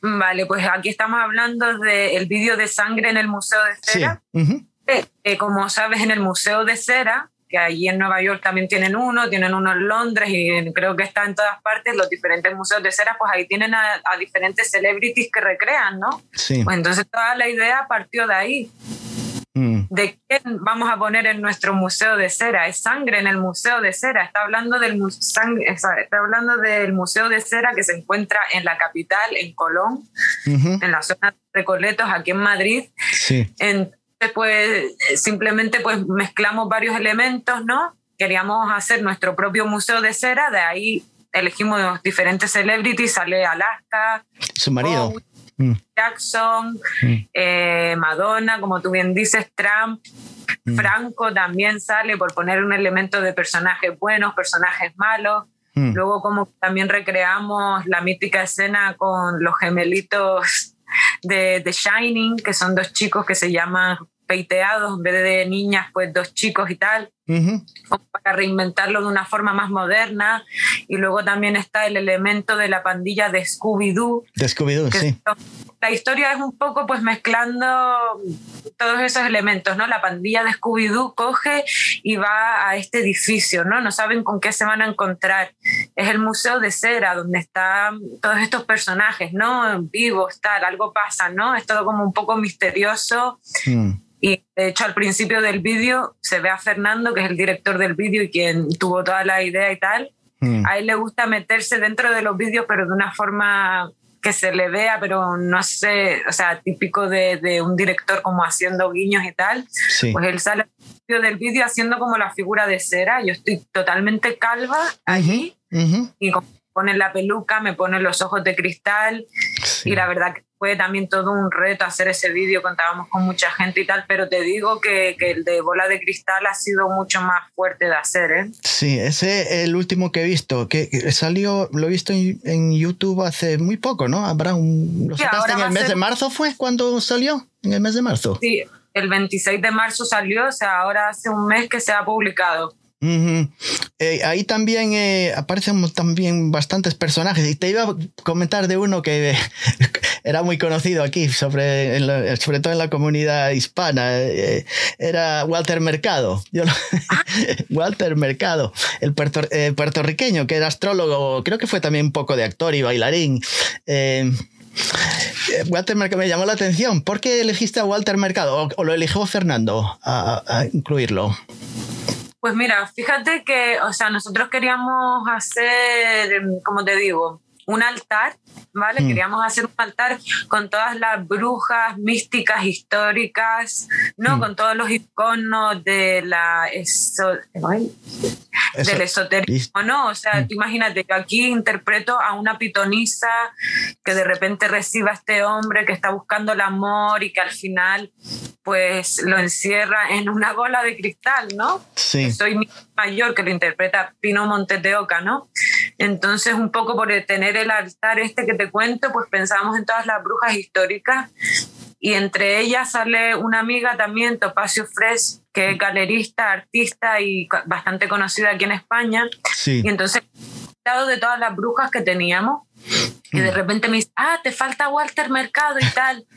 Speaker 3: Vale, pues aquí estamos hablando del vídeo de sangre en el Museo de Cera. Eh, como sabes, en el Museo de Cera que allí en Nueva York también tienen uno, tienen uno en Londres y creo que está en todas partes, los diferentes museos de cera, pues ahí tienen a, diferentes celebrities que recrean, ¿no?
Speaker 1: Sí.
Speaker 3: Pues entonces toda la idea partió de ahí. Mm. ¿De qué vamos a poner en nuestro museo de cera? Es sangre en el museo de cera. Está hablando del, está hablando del museo de cera que se encuentra en la capital, en Colón, en la zona de Recoletos, aquí en Madrid.
Speaker 1: Sí.
Speaker 3: En, pues simplemente pues mezclamos varios elementos, ¿no? Queríamos hacer nuestro propio museo de cera, de ahí elegimos diferentes celebrities, sale Alaska,
Speaker 1: su marido,
Speaker 3: mm. Jackson, mm. Eh, Madonna, como tú bien dices, Trump, mm. Franco también sale por poner un elemento de personajes buenos, personajes malos. Luego como también recreamos la mítica escena con los gemelitos de The Shining, que son dos chicos que se llaman peiteados, en vez de niñas, pues dos chicos y tal, para reinventarlo de una forma más moderna. Y luego también está el elemento de la pandilla de Scooby-Doo.
Speaker 1: De Scooby-Doo, sí.
Speaker 3: La historia es un poco pues mezclando todos esos elementos, ¿no? La pandilla de Scooby-Doo coge y va a este edificio, ¿no? No saben con qué se van a encontrar. Es el Museo de Cera, donde están todos estos personajes, ¿no? Vivos, tal, algo pasa, ¿no? Es todo como un poco misterioso. Mm. Y de hecho al principio del vídeo se ve a Fernando, que es el director del vídeo y quien tuvo toda la idea y tal. Mm. A él le gusta meterse dentro de los vídeos, pero de una forma que se le vea, pero no sé, o sea, típico de, de un director como haciendo guiños y tal. Pues él sale del vídeo haciendo como la figura de cera. Yo estoy totalmente calva allí y como pone la peluca, me pone los ojos de cristal y la verdad que fue también todo un reto hacer ese vídeo, contábamos con mucha gente y tal, pero te digo que, que, el de bola de cristal ha sido mucho más fuerte de hacer. ¿eh?
Speaker 1: Sí, ese es el último que he visto, que salió, lo he visto en, YouTube hace muy poco, ¿no? Habrá un... ¿Lo en el mes de marzo fue cuando salió? ¿En el mes de marzo?
Speaker 3: Sí, el 26 de marzo salió, o sea, ahora hace un mes que se ha publicado.
Speaker 1: Eh, ahí también eh, aparecen también bastantes personajes y te iba a comentar de uno que era muy conocido aquí, sobre, sobre todo en la comunidad hispana, eh, era Walter Mercado. Walter Mercado, el puertorriqueño que era astrólogo, creo que fue también un poco de actor y bailarín. Walter Mercado me llamó la atención. ¿Por qué elegiste a Walter Mercado o, lo eligió Fernando a incluirlo?
Speaker 3: Pues mira, fíjate que, o sea, nosotros queríamos hacer, como te digo, un altar, ¿vale? Mm. Queríamos hacer un altar con todas las brujas místicas históricas, ¿no? Mm. Con todos los iconos de la eso, del esoterismo, ¿no? O sea, mm. imagínate que aquí interpreto a una pitonisa que de repente reciba a este hombre que está buscando el amor y que al final pues lo encierra en una bola de cristal, ¿no?
Speaker 1: Sí.
Speaker 3: Soy mayor que lo interpreta Pino Montes de Oca, ¿no? Entonces, un poco por tener el altar este que te cuento, pues pensamos en todas las brujas históricas y entre ellas sale una amiga también, Topacio Fres, que es galerista, artista y bastante conocida aquí en España.
Speaker 1: Sí.
Speaker 3: Y entonces, lado de todas las brujas que teníamos, y de mm. repente me dice, ah, te falta Walter Mercado y tal.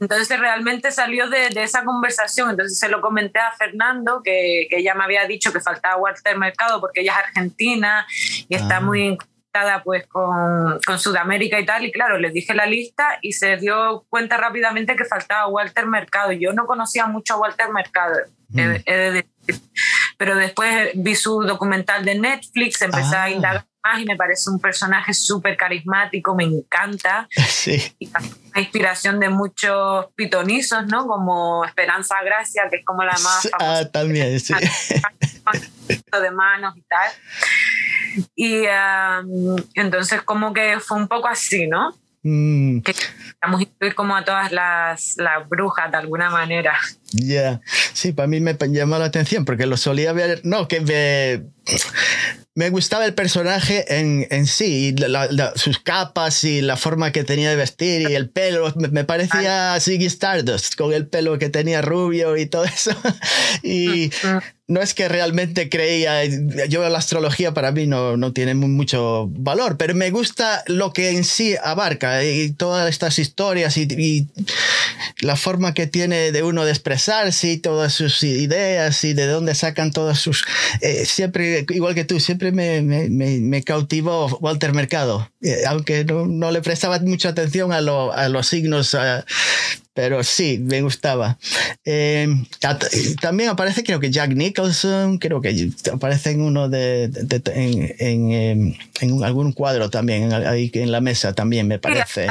Speaker 3: Entonces realmente salió de, de, esa conversación, entonces se lo comenté a Fernando, que, que, ella me había dicho que faltaba Walter Mercado porque ella es argentina y está ah. muy pues con, con, Sudamérica y tal, y claro, les dije la lista y se dio cuenta rápidamente que faltaba Walter Mercado. Yo no conocía mucho a Walter Mercado, mm. pero después vi su documental de Netflix, empecé a ah. indagar más y me parece un personaje súper carismático, me encanta.
Speaker 1: Sí.
Speaker 3: Y la inspiración de muchos pitonizos, ¿no? Como Esperanza Gracia, que es como la más
Speaker 1: famosa. Ah, también, sí.
Speaker 3: De manos y tal. Y entonces como que fue un poco así, ¿no?
Speaker 1: Mm.
Speaker 3: Que vamos a incluir como a todas las, las brujas de alguna manera.
Speaker 1: Ya, sí, para mí me llamó la atención porque lo solía ver, no, que me, me gustaba el personaje en, en sí, sus capas y la forma que tenía de vestir y el pelo, me, parecía Ziggy Stardust con el pelo que tenía rubio y todo eso. y no es que realmente creía, yo la astrología para mí no, no tiene mucho valor, pero me gusta lo que en sí abarca y todas estas historias y, y la forma que tiene de uno de expresar y todas sus ideas y de dónde sacan todas sus... Eh, siempre, igual que tú, siempre me, me, me, cautivó Walter Mercado, eh, aunque no, no, le prestaba mucha atención a, lo, a los signos pero sí, me gustaba. Eh, también aparece, creo que Jack Nicholson, creo que aparece en uno de, en, en, em, en, algún cuadro también, ahí en la mesa también, me parece.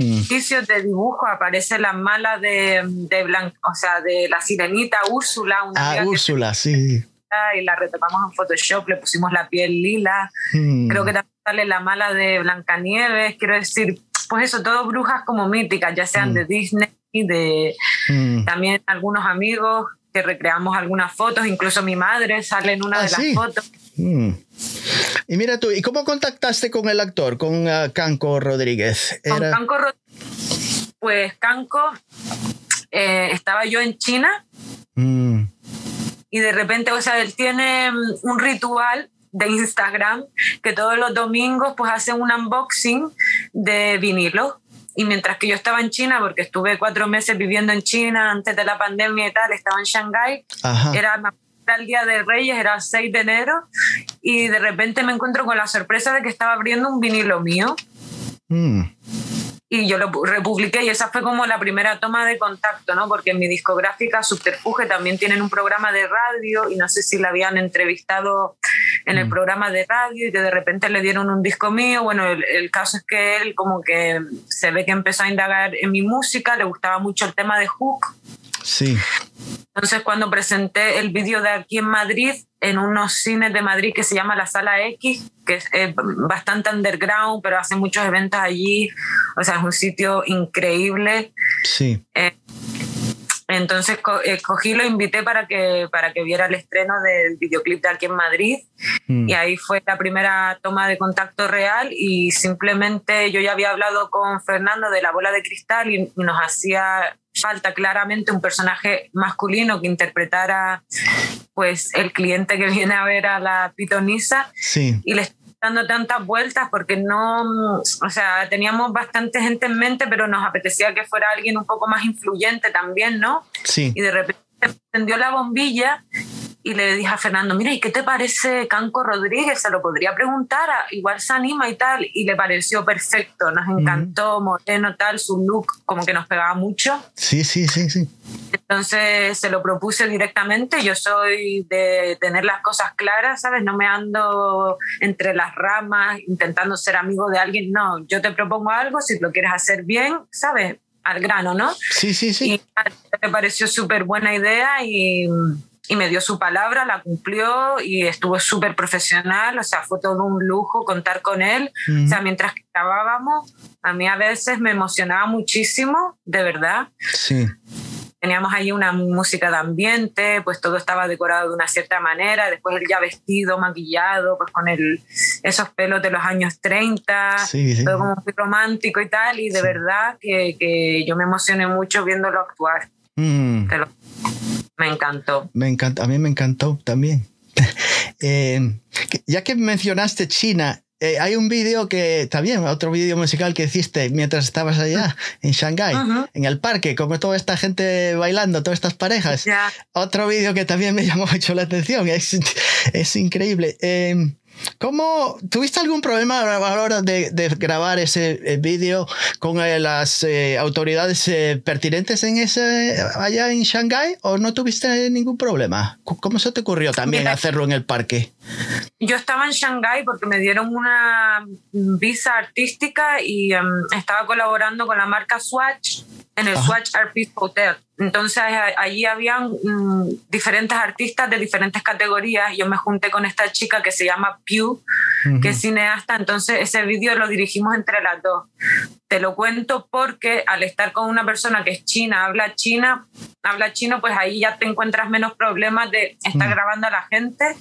Speaker 3: Mm. de dibujo aparece la mala de, de o sea, de la sirenita Úrsula.
Speaker 1: Una ah, Úrsula, sí.
Speaker 3: Y la retocamos en Photoshop, le pusimos la piel lila.
Speaker 1: Mm.
Speaker 3: Creo que también sale la mala de Blancanieves. Quiero decir, pues eso, todo brujas como míticas, ya sean de mm. Disney, de mm. también algunos amigos que recreamos algunas fotos, incluso mi madre sale en una ah, de las fotos.
Speaker 1: Mm. Y mira tú, ¿y cómo contactaste con el actor, con uh, Canco Rodríguez?
Speaker 3: Con Canco Rodríguez, pues Canco, eh, estaba yo en China y de repente, o sea, él tiene un ritual de Instagram que todos los domingos pues hacen un unboxing de vinilo. Y mientras que yo estaba en China, porque estuve cuatro meses viviendo en China antes de la pandemia y tal, estaba en Shanghái, era el día de Reyes, era el 6 de enero, y de repente me encuentro con la sorpresa de que estaba abriendo un vinilo mío.
Speaker 1: Mm
Speaker 3: y yo lo republiqué y esa fue como la primera toma de contacto, ¿no? Porque en mi discográfica Subterfuge también tienen un programa de radio y no sé si la habían entrevistado en el mm. programa de radio y que de repente le dieron un disco mío. Bueno, el, el, caso es que él como que se ve que empezó a indagar en mi música, le gustaba mucho el tema de Hook.
Speaker 1: Sí.
Speaker 3: Entonces cuando presenté el vídeo de aquí en Madrid, en unos cines de Madrid que se llama La Sala X, que es bastante underground, pero hace muchos eventos allí. O sea, es un sitio increíble.
Speaker 1: Sí.
Speaker 3: Eh, entonces cogí, lo invité para que, para que viera el estreno del videoclip de aquí en Madrid. Mm. Y ahí fue la primera toma de contacto real y simplemente yo ya había hablado con Fernando de la bola de cristal y nos hacía falta claramente un personaje masculino que interpretara pues el cliente que viene a ver a la pitonisa
Speaker 1: sí.
Speaker 3: y le dando tantas vueltas porque no, o sea, teníamos bastante gente en mente, pero nos apetecía que fuera alguien un poco más influyente también, ¿no?
Speaker 1: Sí.
Speaker 3: Y de repente encendió la bombilla y le dije a Fernando, mira, ¿y qué te parece Canco Rodríguez? Se lo podría preguntar, igual se anima y tal, y le pareció perfecto, nos encantó, moreno, tal, su look como que nos pegaba mucho.
Speaker 1: Sí, sí, sí, sí.
Speaker 3: Entonces se lo propuse directamente, yo soy de tener las cosas claras, ¿sabes? No me ando entre las ramas intentando ser amigo de alguien, no, yo te propongo algo, si lo quieres hacer bien, ¿sabes? Al grano, ¿no?
Speaker 1: Sí, sí, sí.
Speaker 3: Y me pareció súper buena idea y y me dio su palabra, la cumplió y estuvo súper profesional, o sea, fue todo un lujo contar con él. O sea, mientras que grabábamos, a mí a veces me emocionaba muchísimo, de verdad.
Speaker 1: Sí.
Speaker 3: Teníamos ahí una música de ambiente, pues todo estaba decorado de una cierta manera, después él ya vestido, maquillado, pues con el, esos pelos de los años 30, todo como muy romántico y tal, y de verdad que, que, yo me emocioné mucho viéndolo actuar.
Speaker 1: Mm.
Speaker 3: Me encantó.
Speaker 1: Me encanta, a mí me encantó también. Eh, ya que mencionaste China, eh, hay un vídeo que también, otro vídeo musical que hiciste mientras estabas allá en Shanghái, en el parque, con toda esta gente bailando, todas estas parejas. Otro vídeo que también me llamó mucho la atención, es, es increíble. Eh, ¿Cómo tuviste algún problema a la hora de, grabar ese eh, vídeo con eh, las eh, autoridades pertinentes en ese allá en Shanghái o no tuviste ningún problema? ¿Cómo se te ocurrió también hacerlo en el parque?
Speaker 3: Yo estaba en Shanghái porque me dieron una visa artística y em, estaba colaborando con la marca Swatch en el Swatch Art Piece Hotel. Entonces allí habían mm, diferentes artistas de diferentes categorías. Yo me junté con esta chica que se llama Pew, que es cineasta. Entonces ese vídeo lo dirigimos entre las dos. Te lo cuento porque al estar con una persona que es china, habla china, habla chino, pues ahí ya te encuentras menos problemas de estar mm. grabando a la gente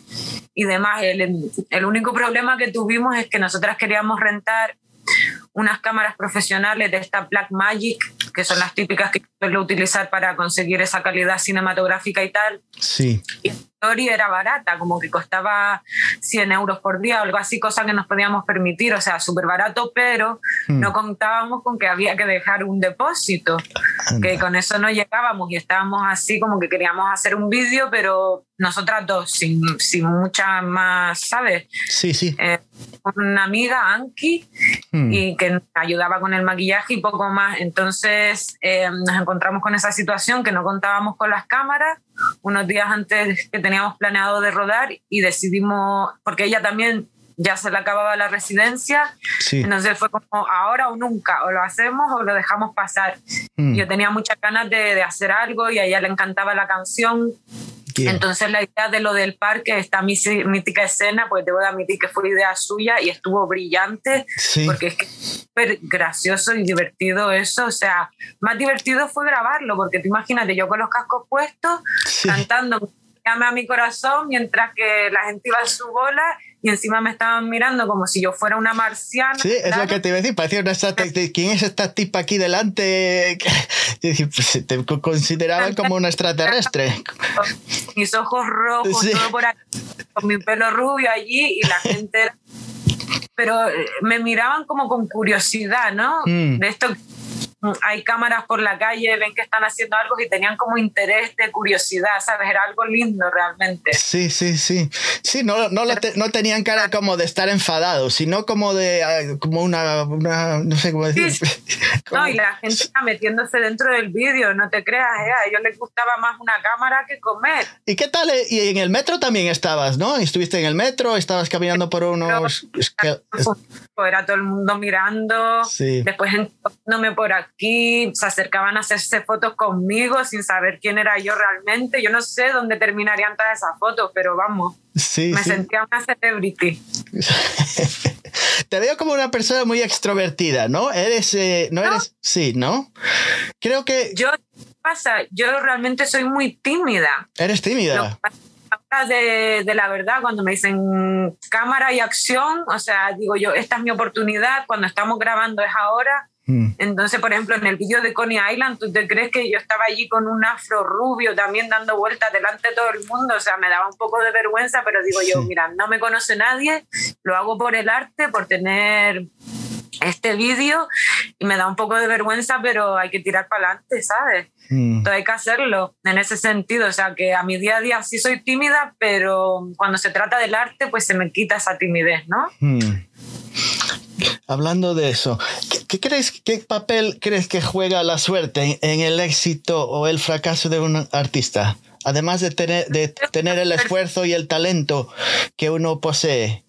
Speaker 3: y demás. El, el único problema que tuvimos es que nosotras queríamos rentar unas cámaras profesionales de esta Black Magic, que son las típicas que suelo utilizar para conseguir esa calidad cinematográfica y tal.
Speaker 1: Sí.
Speaker 3: Y era barata, como que costaba 100 euros por día o algo así, cosa que nos podíamos permitir, o sea, súper barato, pero hmm. no contábamos con que había que dejar un depósito, que con eso no llegábamos y estábamos así como que queríamos hacer un vídeo, pero nosotras dos, sin, sin mucha más, ¿sabes?
Speaker 1: Sí, sí.
Speaker 3: Eh, una amiga, Anki, hmm. y que ayudaba con el maquillaje y poco más. Entonces eh, nos encontramos con esa situación que no contábamos con las cámaras unos días antes que teníamos planeado de rodar y decidimos, porque ella también ya se le acababa la residencia, entonces fue como ahora o nunca, o lo hacemos o lo dejamos pasar. Hmm. Yo tenía muchas ganas de, de, hacer algo y a ella le encantaba la canción entonces la idea de lo del parque, esta mítica escena, pues debo de admitir que fue idea suya y estuvo brillante, porque es súper gracioso y divertido eso, o sea, más divertido fue grabarlo, porque te imagínate yo con los cascos puestos, cantando llame a mi corazón mientras que la gente iba a su bola y encima me estaban mirando como si yo fuera una marciana.
Speaker 1: Sí, es lo que te iba a decir, parecía una ¿quién es esta tipa aquí delante? Pues, te consideraban como una extraterrestre.
Speaker 3: Mis ojos rojos, todo por aquí, con mi pelo rubio allí y la gente... Pero eh, me miraban como con curiosidad, ¿no? Mm. De esto hay cámaras por la calle, ven que están haciendo algo y tenían como interés de curiosidad, ¿sabes? Era algo lindo realmente.
Speaker 1: Sí, sí, sí. Sí, no, no, no tenían cara como de estar enfadados, sino como de como una, no sé cómo decir.
Speaker 3: No, y la gente está metiéndose dentro del vídeo, no te creas, ¿eh? a ellos les gustaba más una cámara que comer.
Speaker 1: ¿Y qué tal? Y en el metro también estabas, ¿no? Estuviste en el metro, estabas caminando por unos...
Speaker 3: Era todo el mundo mirando, sí. después me por aquí aquí, se acercaban a hacerse fotos conmigo sin saber quién era yo realmente. Yo no sé dónde terminarían todas esas fotos, pero vamos, me sentía una celebrity.
Speaker 1: Te veo como una persona muy extrovertida, ¿no? Eres, eh, no, eres, sí, ¿no? Creo que...
Speaker 3: Yo, pasa? Yo realmente soy muy tímida.
Speaker 1: ¿Eres tímida?
Speaker 3: De, de, la verdad, cuando me dicen cámara y acción, o sea, digo yo, esta es mi oportunidad, cuando estamos grabando es ahora, Mm. Entonces, por ejemplo, en el vídeo de Coney Island, ¿tú te crees que yo estaba allí con un afro rubio también dando vueltas delante de todo el mundo? O sea, me daba un poco de vergüenza, pero digo yo, mira, no me conoce nadie, lo hago por el arte, por tener este vídeo y me da un poco de vergüenza, pero hay que tirar para adelante, ¿sabes? Mm. Entonces hay que hacerlo en ese sentido, o sea que a mi día a día sí soy tímida, pero cuando se trata del arte, pues se me quita esa timidez, ¿no? Mm.
Speaker 1: Hablando de eso, ¿qué, crees, qué papel crees que juega la suerte en, el éxito o el fracaso de un artista? Además de tener, de tener el esfuerzo y el talento que uno posee.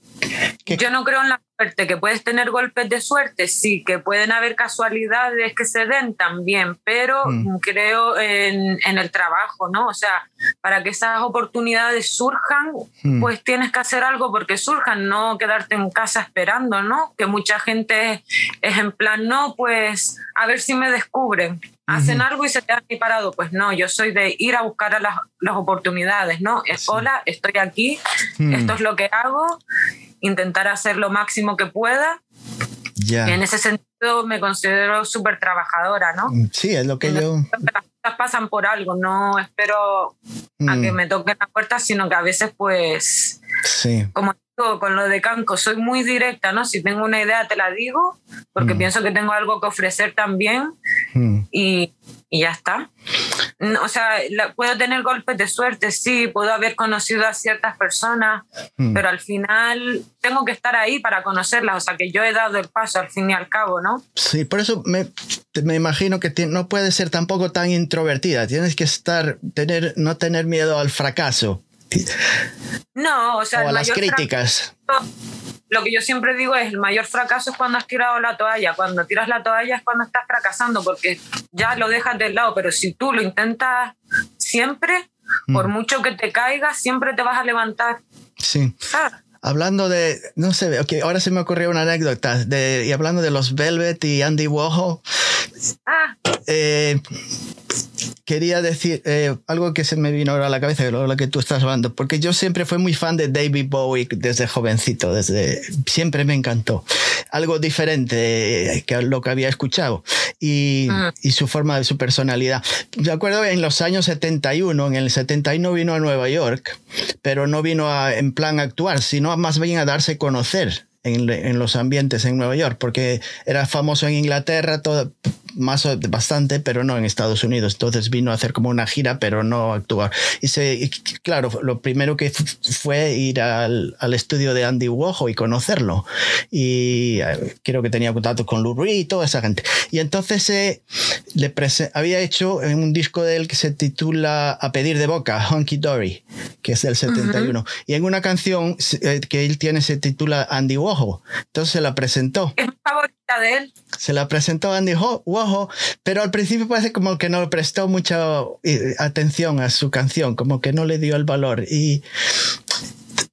Speaker 3: Yo no creo en la que puedes tener golpes de suerte, sí, que pueden haber casualidades que se den también, pero mm. creo en, el trabajo, ¿no? O sea, para que esas oportunidades surjan, mm. pues tienes que hacer algo porque surjan, no quedarte en casa esperando, ¿no? Que mucha gente es en plan, no, pues a ver si me descubren. Hacen algo y se quedan ahí parado. Pues no, yo soy de ir a buscar a las, oportunidades, ¿no? Es, hola, estoy aquí, mm. esto es lo que hago intentar hacer lo máximo que pueda. En ese sentido me considero súper trabajadora, ¿no?
Speaker 1: Mm, sí, es lo que yo...
Speaker 3: Las cosas pasan por algo, no espero a que mm. me toquen la puerta, sino que a veces pues... Sí. Como con lo de Canco soy muy directa, ¿no? Si tengo una idea te la digo, porque
Speaker 1: Mm.
Speaker 3: pienso que tengo algo que ofrecer también
Speaker 1: Mm.
Speaker 3: y, y ya está. No, o sea, la- puedo tener golpes de suerte, sí, puedo haber conocido a ciertas personas,
Speaker 1: Mm.
Speaker 3: pero al final tengo que estar ahí para conocerlas, o sea, que yo he dado el paso al fin y al cabo, ¿no?
Speaker 1: Sí, por eso me, me imagino que no puedes ser tampoco tan introvertida. Tienes que estar, tener, no tener miedo al fracaso
Speaker 3: No, o sea,
Speaker 1: o a las críticas.
Speaker 3: Lo que yo siempre digo es, el mayor fracaso es cuando has tirado la toalla, cuando tiras la toalla es cuando estás fracasando, porque ya lo dejas de lado, pero si tú lo intentas siempre, por
Speaker 1: Mm.
Speaker 3: mucho que te caigas, siempre te vas a levantar.
Speaker 1: Sí. Hablando de, no sé, ok, ahora se me ocurrió una anécdota. De, y hablando de los Velvet y Andy Warhol,
Speaker 3: Ah,
Speaker 1: eh, quería decir eh, algo que se me vino ahora a la cabeza, lo, lo que tú estás hablando, porque yo siempre fui muy fan de David Bowie desde jovencito, desde siempre me encantó. Algo diferente eh, que lo que había escuchado y,
Speaker 3: Mm.
Speaker 1: y su forma de su personalidad. Yo acuerdo en los años 71, en el 71 vino a Nueva York, pero no vino a, en plan a actuar, sino más bien a darse a conocer. En, en los ambientes en Nueva York, porque era famoso en Inglaterra, todo, más bastante, pero no en Estados Unidos. Entonces vino a hacer como una gira, pero no a actuar. Y, se, claro, lo primero que fue ir al, al estudio de Andy Warhol y conocerlo. Y eh, creo que tenía contacto con Lou Reed y toda esa gente. Y entonces eh, le había hecho un disco de él que se titula A pedir de boca, Honky Dory, que es del 71. Y en una canción eh, que él tiene se titula Andy Warhol. Entonces se la presentó
Speaker 3: es de él.
Speaker 1: se la presentó Andy Ho- Warhol, pero al principio parece como que no prestó mucha eh, atención a su canción, como que no le dio el valor. Y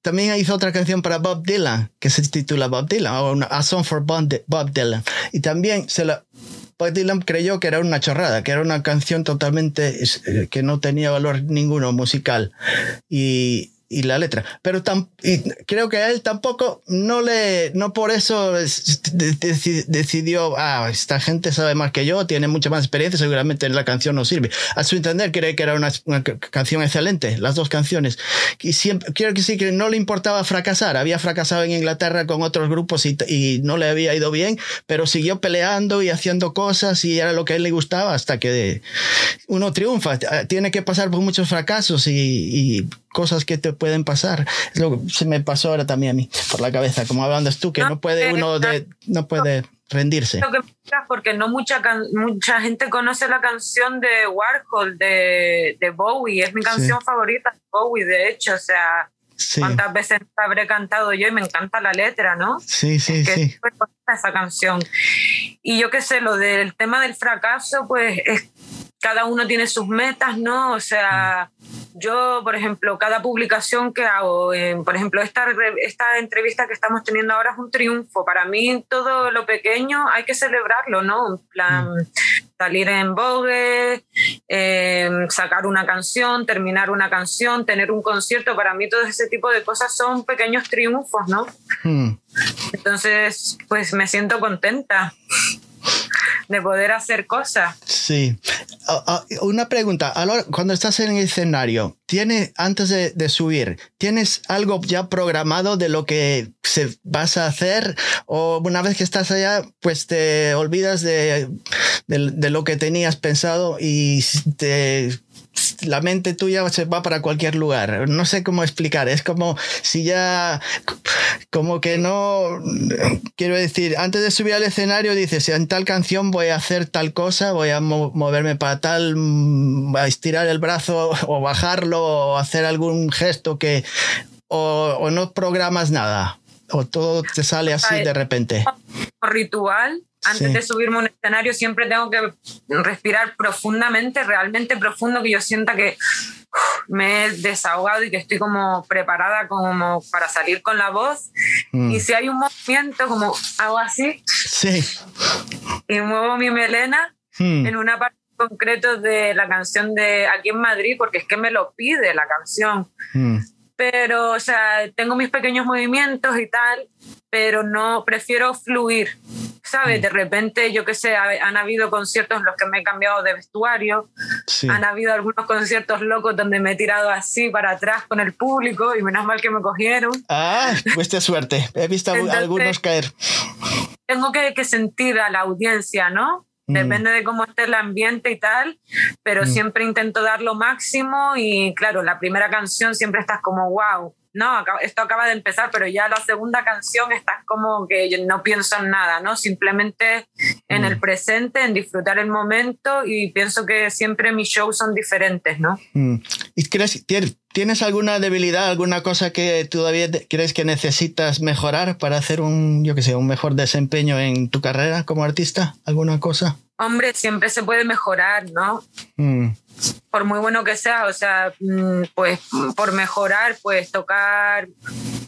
Speaker 1: también hizo otra canción para Bob Dylan, que se titula Bob Dylan, o A Song for Bob Dy- Bob Dylan. Y también se la... Bob Dylan creyó que era una chorrada, que era una canción totalmente eh, que no tenía valor ninguno musical. Y, y la letra. Pero tam- y creo que a él tampoco no le, no por eso es- de- deci- decidió, ah, esta gente sabe más que yo, tiene mucha más experiencia, seguramente la canción no sirve. A su entender, cree que era una, una ca- canción excelente, las dos canciones. Y siempre, quiero que sí que no le importaba fracasar. Había fracasado en Inglaterra con otros grupos y, y no le había ido bien, pero siguió peleando y haciendo cosas y era lo que a él le gustaba hasta que uno triunfa. Tiene que pasar por muchos fracasos y, y cosas que te pueden pasar. Es lo que se me pasó ahora también a mí por la cabeza, como hablando tú, que
Speaker 3: No,
Speaker 1: no puede
Speaker 3: eh,
Speaker 1: uno de, no puede rendirse.
Speaker 3: Lo que porque no mucha, mucha gente conoce la canción de Warhol, de, de Bowie. Es mi canción favorita de Bowie, de hecho. O sea,
Speaker 1: Sí,
Speaker 3: cuántas veces habré cantado yo y me encanta la letra, ¿no?
Speaker 1: sí, sí,
Speaker 3: que
Speaker 1: sí.
Speaker 3: es súper bonita esa canción. Y yo qué sé, lo del tema del fracaso, pues es, cada uno tiene sus metas, ¿no? O sea, yo, por ejemplo, cada publicación que hago, eh, por ejemplo, esta, esta entrevista que estamos teniendo ahora es un triunfo. Para mí, todo lo pequeño hay que celebrarlo, ¿no? En plan, salir en Vogue, eh, sacar una canción, terminar una canción, tener un concierto, para mí todo ese tipo de cosas son pequeños triunfos, ¿no?
Speaker 1: Hmm.
Speaker 3: Entonces, pues me siento contenta de poder hacer cosas.
Speaker 1: Sí. Ah, ah, una pregunta. Cuando estás en el escenario, ¿tienes, antes de, subir, ¿tienes algo ya programado de lo que se, vas a hacer? ¿O una vez que estás allá, pues te olvidas de- de lo que tenías pensado y te, la mente tuya se va para cualquier lugar? No sé cómo explicar. Es como si ya, como que no, quiero decir, antes de subir al escenario dices, en tal canción voy a hacer tal cosa, voy a mo- moverme para tal, mm, a estirar el brazo o bajarlo o hacer algún gesto que, o, o no programas nada, o todo te sale así de repente.
Speaker 3: Ritual, antes
Speaker 1: Sí.
Speaker 3: de subirme a un escenario siempre tengo que respirar profundamente, realmente profundo, que yo sienta que me he desahogado y que estoy como preparada como para salir con la voz.
Speaker 1: Mm.
Speaker 3: Y si hay un movimiento, como hago así
Speaker 1: Sí.
Speaker 3: y muevo mi melena
Speaker 1: Mm.
Speaker 3: en una parte concreta de la canción de aquí en Madrid, porque es que me lo pide la canción.
Speaker 1: Mm.
Speaker 3: Pero, o sea, tengo mis pequeños movimientos y tal, pero no, prefiero fluir. ¿sabes? De repente, yo qué sé, han habido conciertos en los que me he cambiado de vestuario, han habido algunos conciertos locos donde me he tirado así para atrás con el público y menos mal que me cogieron.
Speaker 1: Ah, de suerte, he visto algunos caer.
Speaker 3: Tengo que, que sentir a la audiencia, ¿no? Mm. Depende de cómo esté el ambiente y tal, pero mm. siempre intento dar lo máximo y claro, la primera canción siempre estás como, wow, no, esto acaba de empezar, pero ya la segunda canción estás como que yo no pienso en nada, ¿no? Simplemente en el mm. presente, en disfrutar el momento y pienso que siempre mis shows son diferentes, ¿no?
Speaker 1: ¿Y crees, tienes alguna debilidad, alguna cosa que todavía crees que necesitas mejorar para hacer un, yo qué sé, un mejor desempeño en tu carrera como artista? ¿Alguna cosa?
Speaker 3: Hombre, siempre se puede mejorar, ¿no? Por muy bueno que sea, o sea, mm, pues por mejorar, pues tocar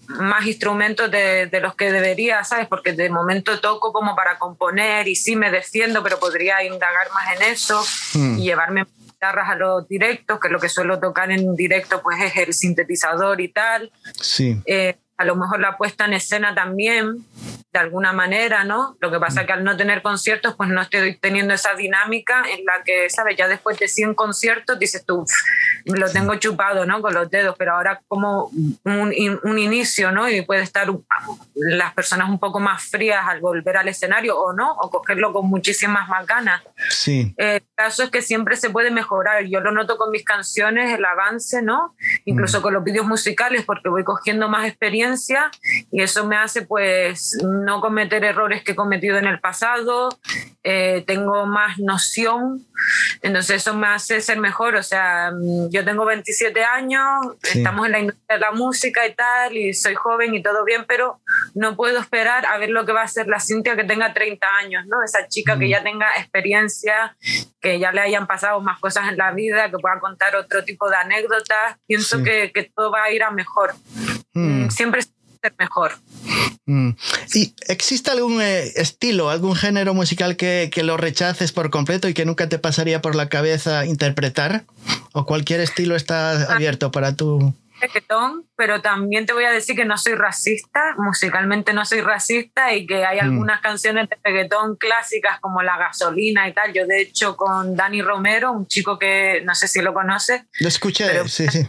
Speaker 3: más instrumentos de, de, los que debería, ¿sabes? Porque de momento toco como para componer y sí me defiendo, pero podría indagar más en eso hmm. y llevarme guitarras a los directos, que lo que suelo tocar en directo pues es el sintetizador y tal.
Speaker 1: Sí.
Speaker 3: Eh, a lo mejor la puesta en escena también, de alguna manera, ¿no? Lo que pasa es que al no tener conciertos, pues no estoy teniendo esa dinámica en la que, ¿sabes? Ya después de 100 conciertos dices tú, lo tengo chupado, ¿no? Con los dedos, pero ahora como un, un, inicio, ¿no? Y puede estar las personas un poco más frías al volver al escenario o no, o cogerlo con muchísimas más ganas.
Speaker 1: Sí.
Speaker 3: el caso es que siempre se puede mejorar. Yo lo noto con mis canciones, el avance, ¿no? Incluso mm. con los vídeos musicales, porque voy cogiendo más experiencia y eso me hace pues no cometer errores que he cometido en el pasado, eh, tengo más noción, entonces eso me hace ser mejor, o sea, mm, yo tengo 27 años, estamos en la industria de la música y tal, y soy joven y todo bien, pero no puedo esperar a ver lo que va a hacer la Cintia que tenga 30 años, ¿no? Esa chica que ya tenga experiencia, que ya le hayan pasado más cosas en la vida, que pueda contar otro tipo de anécdotas, pienso que, que todo va a ir a mejor. Mm. Siempre ser mejor.
Speaker 1: Mm. ¿Y existe algún eh, estilo, algún género musical que, que, lo rechaces por completo y que nunca te pasaría por la cabeza interpretar? ¿O cualquier estilo está ah. abierto para tu...?
Speaker 3: reggaetón, pero también te voy a decir que no soy racista, musicalmente no soy racista y que hay mm. algunas canciones de reggaetón clásicas como La Gasolina y tal. Yo de hecho con Dani Romero, un chico que no sé si lo conoce.
Speaker 1: Lo escuché, sí, sí.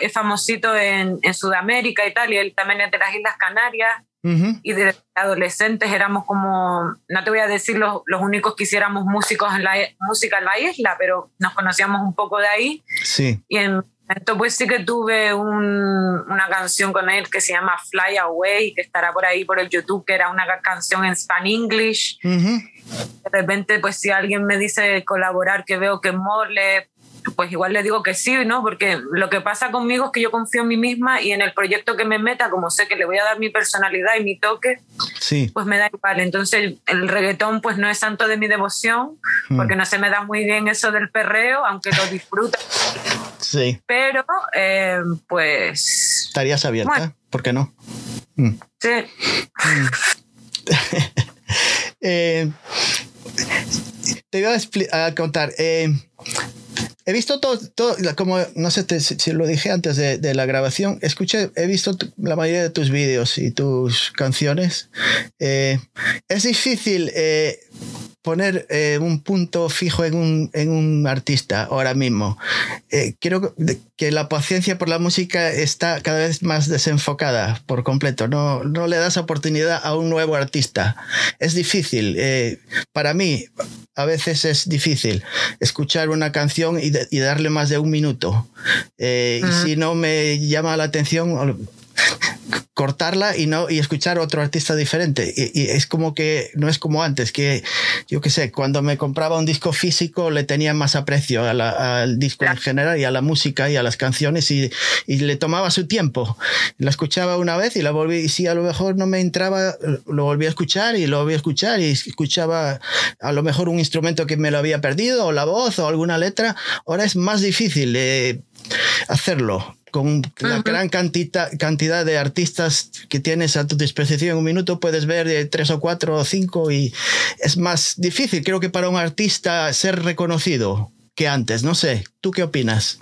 Speaker 3: Es famosito en, en, Sudamérica y tal, y él también es de las Islas Canarias. Y de adolescentes éramos como, no te voy a decir los, los únicos que hiciéramos músicos en la, música en la isla, pero nos conocíamos un poco de ahí.
Speaker 1: Sí.
Speaker 3: Y en entonces, pues sí que tuve una canción con él que se llama Fly Away, que estará por ahí por el YouTube, que era una canción en Span English. De repente, pues si alguien me dice colaborar, que veo que mole, pues igual le digo que sí, ¿no? Porque lo que pasa conmigo es que yo confío en mí misma y en el proyecto que me meta, como sé que le voy a dar mi personalidad y mi toque,
Speaker 1: sí.
Speaker 3: pues me da igual. Entonces el reggaetón pues no es tanto de mi devoción, hmm. porque no se me da muy bien eso del perreo, aunque lo disfruto.
Speaker 1: Sí.
Speaker 3: Pero, eh, pues...
Speaker 1: ¿Estarías abierta? ¿Por qué no?
Speaker 3: Hmm. Sí. Hmm.
Speaker 1: Eh, te voy a, contar. Eh, He visto todo, todo, como no sé si lo dije antes de, la grabación, escuché, he visto la mayoría de tus vídeos y tus canciones. Eh, es difícil eh, poner eh, un punto fijo en un, en un artista ahora mismo. Eh, creo que la paciencia por la música está cada vez más desenfocada por completo. No, no le das oportunidad a un nuevo artista. Es difícil. Eh, para mí, a veces es difícil escuchar una canción y, y darle más de un minuto. Y si no me llama la atención, cortarla y no y escuchar otro artista diferente. Y, es como que no es como antes que yo qué sé cuando me compraba un disco físico le tenía más aprecio al disco en general y a la música y a las canciones y, y, le tomaba su tiempo. La escuchaba una vez y la volví y si a lo mejor no me entraba lo volví a escuchar y lo volví a escuchar y escuchaba a lo mejor un instrumento que me lo había perdido o la voz o alguna letra ahora es más difícil eh, hacerlo con la gran cantidad, cantidad de artistas que tienes a tu disposición en un minuto, puedes ver de tres o cuatro o cinco y es más difícil, creo que para un artista ser reconocido que antes. No sé, ¿tú qué opinas?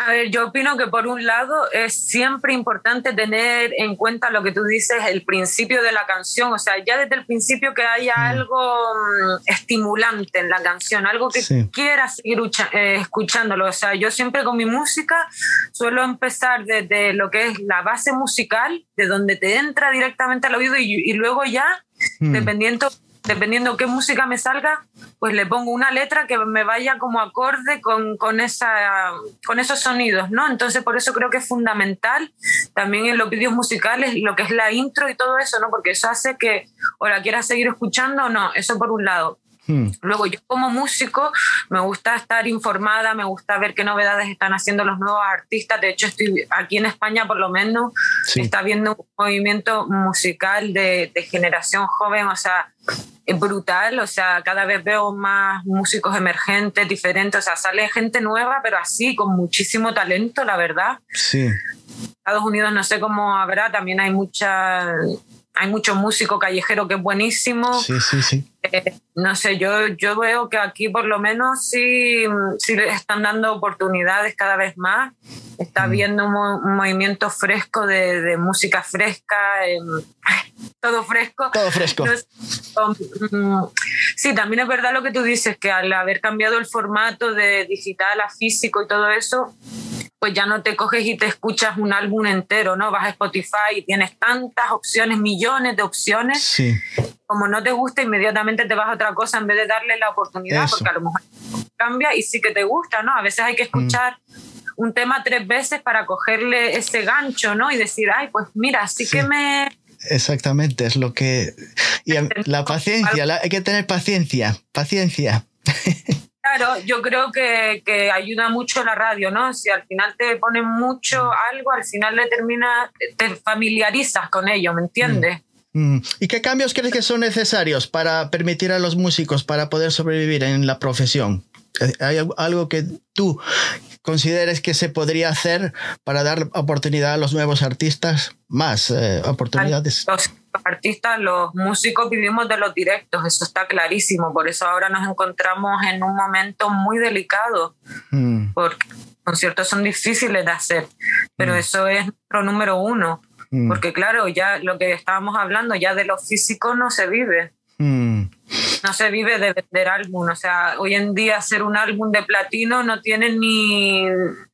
Speaker 3: A ver, yo opino que por un lado es siempre importante tener en cuenta lo que tú dices, el principio de la canción, o sea, ya desde el principio que haya mm. algo mm, estimulante en la canción, algo que quieras seguir eh, escuchándolo. O sea, yo siempre con mi música suelo empezar desde lo que es la base musical, de donde te entra directamente al oído y, luego ya, mm. dependiendo dependiendo qué música me salga, pues le pongo una letra que me vaya como acorde con, con, esa, con esos sonidos, ¿no? Entonces por eso creo que es fundamental también en los vídeos musicales lo que es la intro y todo eso, ¿no? Porque eso hace que o la quieras seguir escuchando o no, eso por un lado. Hmm. Luego yo como músico me gusta estar informada, me gusta ver qué novedades están haciendo los nuevos artistas. De hecho, estoy aquí en España por lo menos, está viendo un movimiento musical de, de generación joven, o sea, brutal, o sea, cada vez veo más músicos emergentes, diferentes, o sea, sale gente nueva, pero así, con muchísimo talento, la verdad.
Speaker 1: Sí.
Speaker 3: Estados Unidos no sé cómo habrá, también hay mucha hay mucho músico callejero que es buenísimo.
Speaker 1: Sí, sí, sí.
Speaker 3: Eh, no sé, yo, yo veo que aquí por lo menos sí, sí le están dando oportunidades cada vez más. Está habiendo un, movimiento fresco de, de música fresca, em, todo fresco.
Speaker 1: Todo fresco.
Speaker 3: Mm, sí, también es verdad lo que tú dices, que al haber cambiado el formato de digital a físico y todo eso, pues ya no te coges y te escuchas un álbum entero, ¿no? Vas a Spotify y tienes tantas opciones, millones de opciones.
Speaker 1: Sí.
Speaker 3: Como no te gusta, inmediatamente te vas a otra cosa en vez de darle la oportunidad, porque a lo mejor cambia y sí que te gusta, ¿no? A veces hay que escuchar un tema tres veces para cogerle ese gancho, ¿no? Y decir, ay, pues mira, sí, que me...
Speaker 1: Exactamente, es lo que... Y la paciencia, hay que tener paciencia, paciencia.
Speaker 3: Claro, yo creo que, que, ayuda mucho la radio, ¿no? Si al final te ponen mucho mm. algo, al final le termina, te familiarizas con ello, ¿me entiendes?
Speaker 1: Mm. Mm. ¿Y qué cambios crees que son necesarios para permitir a los músicos para poder sobrevivir en la profesión? ¿Hay algo que tú consideres que se podría hacer para dar oportunidad a los nuevos artistas? Más eh, oportunidades.
Speaker 3: Los artistas, los músicos vivimos de los directos, eso está clarísimo. Por eso ahora nos encontramos en un momento muy delicado, mm. porque conciertos son difíciles de hacer, pero mm. eso es nuestro número uno. Mm. Porque claro, ya lo que estábamos hablando, ya de lo físico no se vive no se vive de vender álbum. O sea, hoy en día hacer un álbum de platino no tiene ni,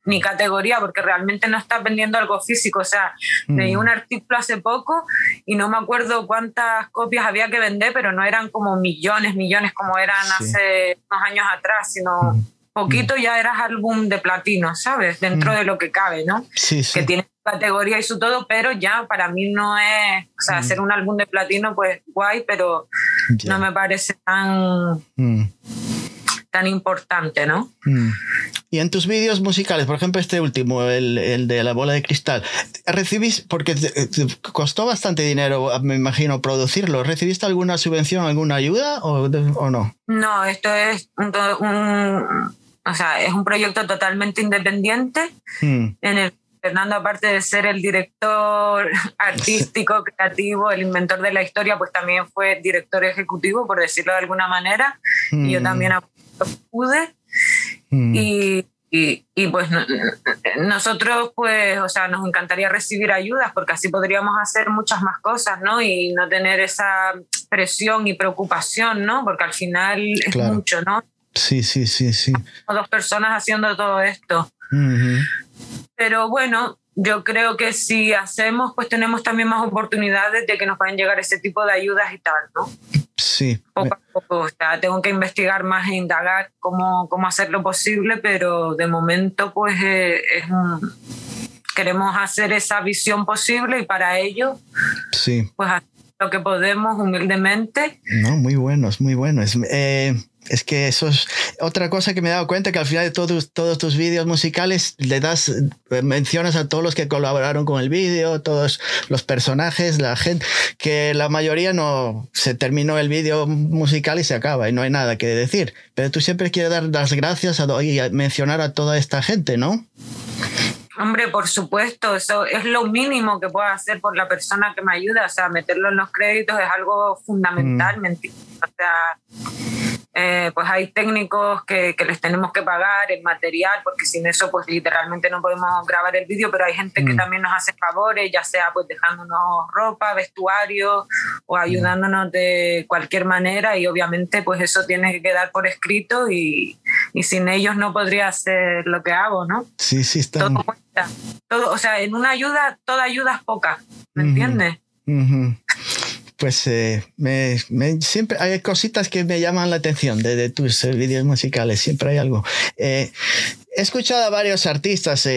Speaker 3: ni categoría porque realmente no estás vendiendo algo físico. O sea, leí mm. un artículo hace poco y no me acuerdo cuántas copias había que vender, pero no eran como millones, millones como eran hace unos años atrás, sino... Mm. Poquito ya eras álbum de platino, ¿sabes? Dentro mm. de lo que cabe, ¿no?
Speaker 1: Sí, sí.
Speaker 3: Que tiene categoría y su todo, pero ya para mí no es, o sea, hacer un álbum de platino, pues guay, pero no me parece tan, mm. tan importante, ¿no?
Speaker 1: Mm. Y en tus vídeos musicales, por ejemplo, este último, el, el, de la bola de cristal, ¿recibís, porque costó bastante dinero, me imagino, producirlo, ¿recibiste alguna subvención, alguna ayuda o, o no?
Speaker 3: No, esto es un, o sea, es un proyecto totalmente independiente mm. en el Fernando, aparte de ser el director artístico, creativo, el inventor de la historia, pues también fue director ejecutivo, por decirlo de alguna manera. Y yo también pude. Y, y, pues nosotros, pues, o sea, nos encantaría recibir ayudas porque así podríamos hacer muchas más cosas, ¿no? Y no tener esa presión y preocupación, ¿no? Porque al final es mucho, ¿no?
Speaker 1: Sí, sí, sí, sí.
Speaker 3: Dos personas haciendo todo esto. Pero bueno, yo creo que si hacemos, pues tenemos también más oportunidades de que nos puedan llegar ese tipo de ayudas y tal, ¿no?
Speaker 1: Sí.
Speaker 3: Poco a poco, o sea, tengo que investigar más e indagar cómo, cómo hacerlo posible, pero de momento, pues eh, es queremos hacer esa visión posible y para ello,
Speaker 1: sí.
Speaker 3: pues lo que podemos humildemente.
Speaker 1: No, muy buenos, muy buenos. Eh, es que eso es otra cosa que me he dado cuenta que al final de todos, todos tus vídeos musicales le das eh, menciones a todos los que colaboraron con el vídeo, todos los personajes, la gente, que la mayoría no se terminó el vídeo musical y se acaba y no hay nada que decir. Pero tú siempre quieres dar las gracias a, y mencionar a toda esta gente, ¿no?
Speaker 3: Hombre, por supuesto, eso es lo mínimo que puedo hacer por la persona que me ayuda, o sea, meterlo en los créditos es algo fundamental, mm. O sea, eh, pues hay técnicos que, que, les tenemos que pagar el material, porque sin eso pues literalmente no podemos grabar el vídeo, pero hay gente que mm. también nos hace favores, ya sea pues dejándonos ropa, vestuario o mm. ayudándonos de cualquier manera y obviamente pues eso tiene que quedar por escrito y, y sin ellos no podría hacer lo que hago, ¿no?
Speaker 1: Sí, sí, está.
Speaker 3: Todo cuesta. Todo, o sea, en una ayuda, toda ayuda es poca, ¿me entiendes?
Speaker 1: Pues eh, me, siempre hay cositas que me llaman la atención de, tus eh, vídeos musicales, siempre hay algo. Eh, he escuchado a varios artistas,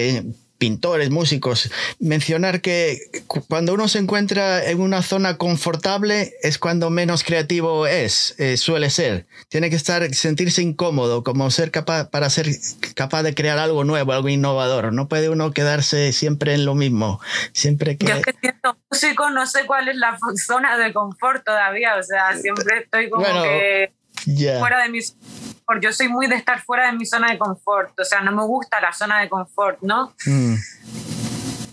Speaker 1: pintores, músicos, mencionar que cuando uno se encuentra en una zona confortable es cuando menos creativo es, suele ser. Tiene que estar, sentirse incómodo, como ser capaz, para ser capaz de crear algo nuevo, algo innovador. No puede uno quedarse siempre en lo mismo. Siempre que...
Speaker 3: Yo es que siendo músico no sé cuál es la zona de confort todavía, o sea, siempre estoy como que fuera de mis yo soy muy de estar fuera de mi zona de confort, o sea, no me gusta la zona de confort, ¿no? Mm.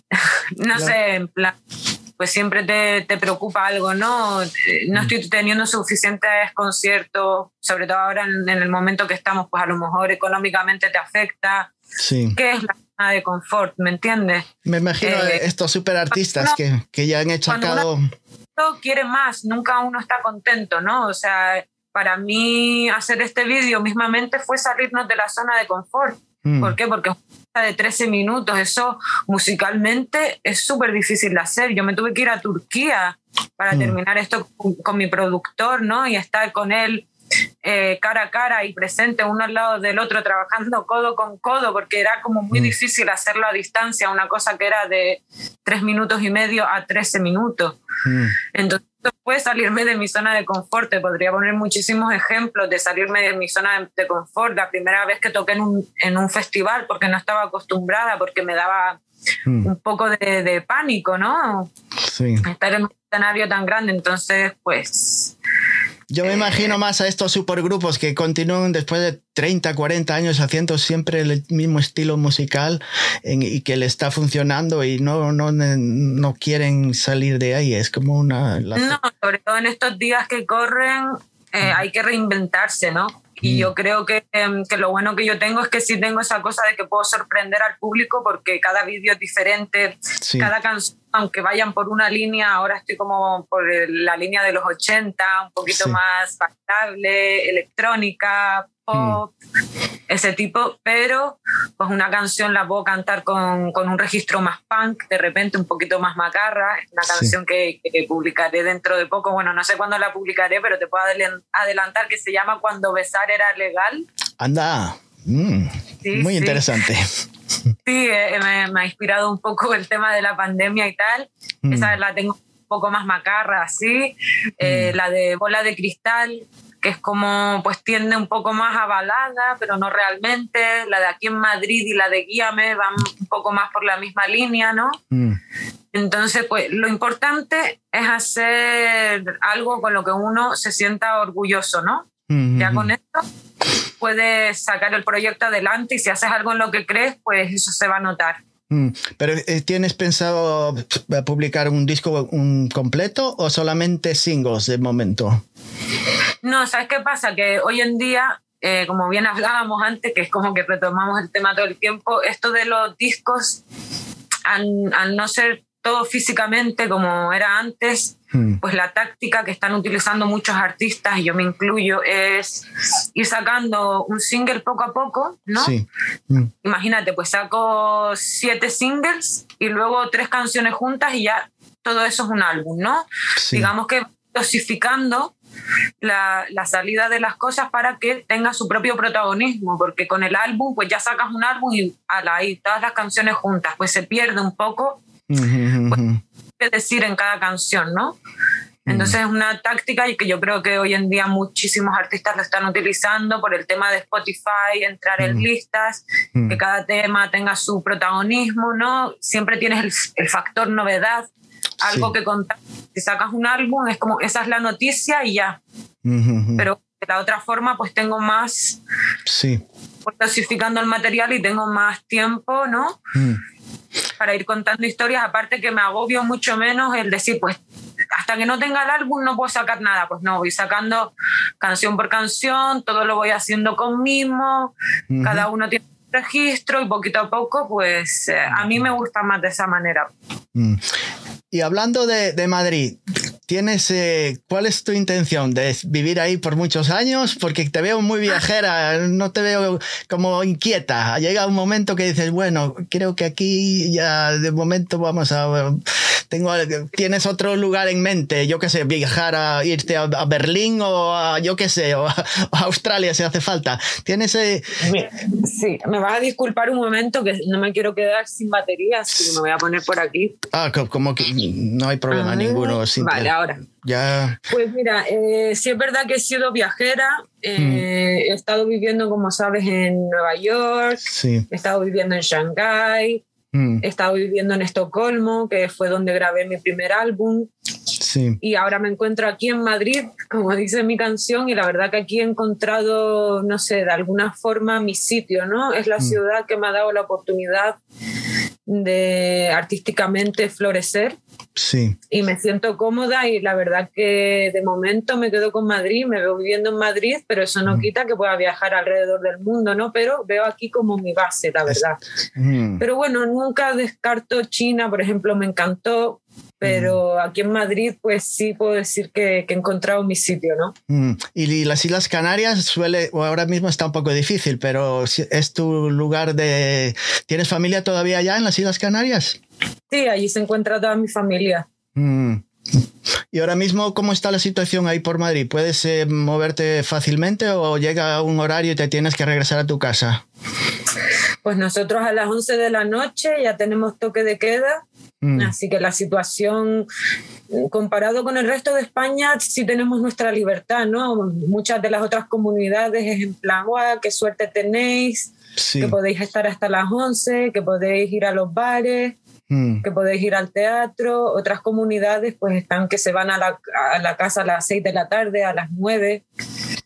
Speaker 3: no sé, en plan, pues siempre te, te, preocupa algo, ¿no? No estoy teniendo suficientes conciertos, sobre todo ahora en, el momento que estamos, pues a lo mejor económicamente te afecta. Sí. ¿Qué es la zona de confort? ¿Me entiendes?
Speaker 1: Me imagino eh, estos super artistas que, que, ya han hecho
Speaker 3: quiere más, nunca uno está contento, ¿no? O sea, para mí hacer este vídeo mismamente fue salirnos de la zona de confort. Mm. ¿Por qué? Porque de 13 minutos, eso musicalmente es súper difícil de hacer. Yo me tuve que ir a Turquía para mm. terminar esto con, mi productor, ¿no? Y estar con él eh, cara a cara y presente uno al lado del otro, trabajando codo con codo, porque era como muy mm. difícil hacerlo a distancia, una cosa que era de 3 minutos y medio a 13 minutos. Entonces, puede salirme de mi zona de confort. Te podría poner muchísimos ejemplos de salirme de mi zona de, confort. La primera vez que toqué en un, en un, festival porque no estaba acostumbrada, porque me daba hmm. un poco de, de, pánico, ¿no? Sí. Estar en un escenario tan grande. Entonces, pues
Speaker 1: yo me imagino más a estos supergrupos que continúan después de 30, 40 años haciendo siempre el mismo estilo musical y que le está funcionando y no, no, no quieren salir de ahí. Es como una...
Speaker 3: No, sobre todo en estos días que corren eh, hay que reinventarse, ¿no? Y mm. yo creo que, em, que, lo bueno que yo tengo es que sí tengo esa cosa de que puedo sorprender al público porque cada vídeo es diferente, cada canción, aunque vayan por una línea, ahora estoy como por la línea de los 80, un poquito más bailable, electrónica, pop, ese tipo, pero pues una canción la puedo cantar con, con, un registro más punk, de repente un poquito más macarra, es una canción que, que, publicaré dentro de poco, bueno, no sé cuándo la publicaré, pero te puedo adelantar que se llama Cuando besar era legal.
Speaker 1: Anda, mm, muy interesante.
Speaker 3: Sí, eh, me, me, ha inspirado un poco el tema de la pandemia y tal, mm. esa la tengo un poco más macarra, así, eh, mm. la de bola de cristal, que es como, pues tiende un poco más a balada, pero no realmente. La de aquí en Madrid y la de Guíame van un poco más por la misma línea, ¿no? Mm. Entonces, pues lo importante es hacer algo con lo que uno se sienta orgulloso, ¿no? Mm-hmm. Ya con esto puedes sacar el proyecto adelante y si haces algo en lo que crees, pues eso se va a notar.
Speaker 1: Mm. Pero eh, ¿tienes pensado publicar un disco completo o solamente singles de momento?
Speaker 3: No, ¿sabes qué pasa? Que hoy en día, eh, como bien hablábamos antes, que es como que retomamos el tema todo el tiempo, esto de los discos, al no ser todo físicamente como era antes, hmm. pues la táctica que están utilizando muchos artistas, y yo me incluyo, es ir sacando un single poco a poco, ¿no? Sí. Hmm. Imagínate, pues saco siete singles y luego tres canciones juntas y ya todo eso es un álbum, ¿no? Digamos que dosificando la, la, salida de las cosas para que tenga su propio protagonismo, porque con el álbum pues ya sacas un álbum y a la, y todas las canciones juntas, pues se pierde un poco qué decir en cada canción, ¿no? Entonces es una táctica y que yo creo que hoy en día muchísimos artistas lo están utilizando por el tema de Spotify, entrar en listas, que cada tema tenga su protagonismo, ¿no? Siempre tienes el, factor novedad, algo que contar. Si sacas un álbum es como, esa es la noticia y ya. Pero de la otra forma pues tengo más... Sí. Pues, clasificando el material y tengo más tiempo, ¿no? Para ir contando historias, aparte que me agobio mucho menos el decir, pues hasta que no tenga el álbum no puedo sacar nada. Pues no, voy sacando canción por canción, todo lo voy haciendo con mismo, cada uno tiene registro y poquito a poco, pues eh, a mí me gusta más de esa manera.
Speaker 1: Mm. Y hablando de, de Madrid, ¿Tienes, eh, cuál es tu intención? ¿De vivir ahí por muchos años? Porque te veo muy viajera, no te veo como inquieta. Llega un momento que dices, bueno, creo que aquí ya de momento vamos a... Tengo, ¿Tienes otro lugar en mente? Yo qué sé, viajar a irte a, Berlín o a, yo qué sé, o a, Australia si hace falta. ¿Tienes... Eh...
Speaker 3: Sí, me vas a disculpar un momento que no me quiero quedar sin baterías, así que me voy a poner por aquí.
Speaker 1: Ah, como que no hay problema ninguno.
Speaker 3: Vale, ahora.
Speaker 1: Ya.
Speaker 3: Pues mira, eh, sí es verdad que he sido viajera. Eh, mm. He estado viviendo, como sabes, en Nueva York.
Speaker 1: Sí.
Speaker 3: He estado viviendo en Shanghái. Mm. He estado viviendo en Estocolmo, que fue donde grabé mi primer álbum.
Speaker 1: Sí.
Speaker 3: Y ahora me encuentro aquí en Madrid, como dice mi canción, y la verdad que aquí he encontrado, no sé, de alguna forma mi sitio, ¿no? Es la mm. ciudad que me ha dado la oportunidad de artísticamente florecer.
Speaker 1: Sí.
Speaker 3: Y me siento cómoda y la verdad que de momento me quedo con Madrid, me veo viviendo en Madrid, pero eso no mm. quita que pueda viajar alrededor del mundo, ¿no? Pero veo aquí como mi base, la verdad. Mm. Pero bueno, nunca descarto China, por ejemplo, me encantó, pero aquí en Madrid pues sí puedo decir que, que he encontrado mi sitio, ¿no?
Speaker 1: Y las Islas Canarias suele, o ahora mismo está un poco difícil, pero es tu lugar de... ¿Tienes familia todavía allá en las Islas Canarias?
Speaker 3: Sí, allí se encuentra toda mi familia.
Speaker 1: Mm. ¿Y ahora mismo cómo está la situación ahí por Madrid? ¿Puedes eh, moverte fácilmente o llega un horario y te tienes que regresar a tu casa?
Speaker 3: Pues nosotros a las 11 de la noche ya tenemos toque de queda, mm. así que la situación comparado con el resto de España sí tenemos nuestra libertad, ¿no? Muchas de las otras comunidades es en plan, qué suerte tenéis, que podéis estar hasta las 11, que podéis ir a los bares. Mm. que podéis ir al teatro, otras comunidades pues están que se van a la, a la casa a las 6 de la tarde, a las 9.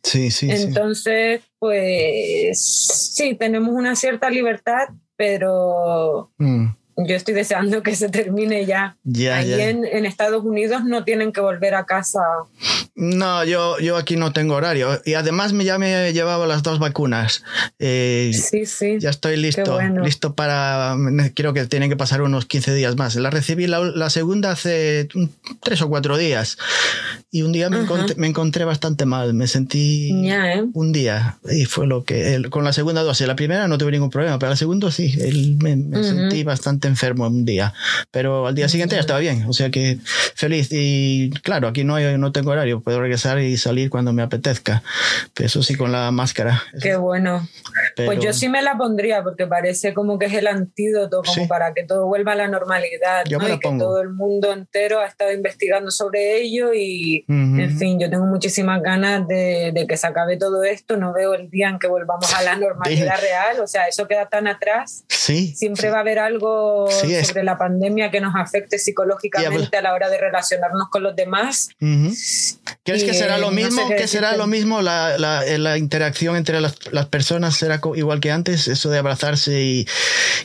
Speaker 1: Sí, sí.
Speaker 3: Entonces, pues sí, tenemos una cierta libertad, pero mm yo estoy deseando que se termine ya.
Speaker 1: ya
Speaker 3: Ahí En, Estados Unidos no tienen que volver a casa.
Speaker 1: No, yo, yo aquí no tengo horario. Y además ya me he llevado las dos vacunas.
Speaker 3: Eh, sí, sí.
Speaker 1: Ya estoy listo. Listo para. Creo que tienen que pasar unos 15 días más. La recibí la, segunda hace tres o cuatro días. Y un día me, encontré, bastante mal. Me sentí
Speaker 3: ¿eh?
Speaker 1: un día. Y fue lo que. con la segunda dosis. La primera no tuve ningún problema, pero la segunda sí. me, sentí bastante enfermo un día, pero al día siguiente ya estaba bien, o sea que feliz. Y claro, aquí no, no tengo horario, puedo regresar y salir cuando me apetezca. Eso sí, con la máscara.
Speaker 3: Qué bueno. Pues yo sí me la pondría porque parece como que es el antídoto como para que todo vuelva a la normalidad.
Speaker 1: Yo
Speaker 3: y que todo el mundo entero ha estado investigando sobre ello y, en fin, yo tengo muchísimas ganas de, de, que se acabe todo esto. No veo el día en que volvamos a la normalidad real. O sea, eso queda tan atrás.
Speaker 1: Sí.
Speaker 3: Siempre va a haber algo sobre la pandemia que nos afecte psicológicamente a la hora de relacionarnos con los demás.
Speaker 1: ¿Crees que será lo mismo? que será lo mismo la, la, la interacción entre las, las, personas? ¿Será igual que antes? Eso de abrazarse y,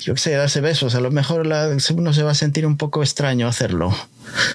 Speaker 1: yo qué sé, darse besos. A lo mejor la, uno se va a sentir un poco extraño hacerlo.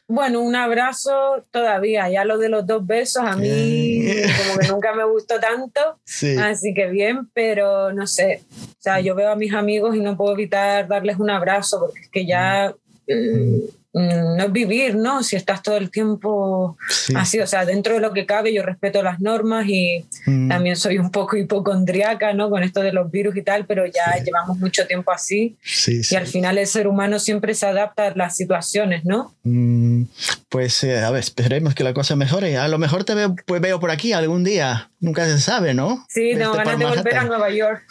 Speaker 3: Bueno, un abrazo todavía. Ya lo de los dos besos a mí como que nunca me gustó tanto. Así que bien, pero no sé. O sea, yo veo a mis amigos y no puedo evitar darles un abrazo porque es que ya... Mm, no es vivir, ¿no? Si estás todo el tiempo así, o sea, dentro de lo que cabe yo respeto las normas y mm. también soy un poco hipocondriaca, ¿no? Con esto de los virus y tal, pero ya llevamos mucho tiempo así y al final el ser humano siempre se adapta a las situaciones, ¿no?
Speaker 1: Mm, pues eh, a ver, esperemos que la cosa mejore. A lo mejor te veo, pues, veo por aquí algún día, nunca se sabe, ¿no?
Speaker 3: Sí, no, ganas de volver a Nueva York.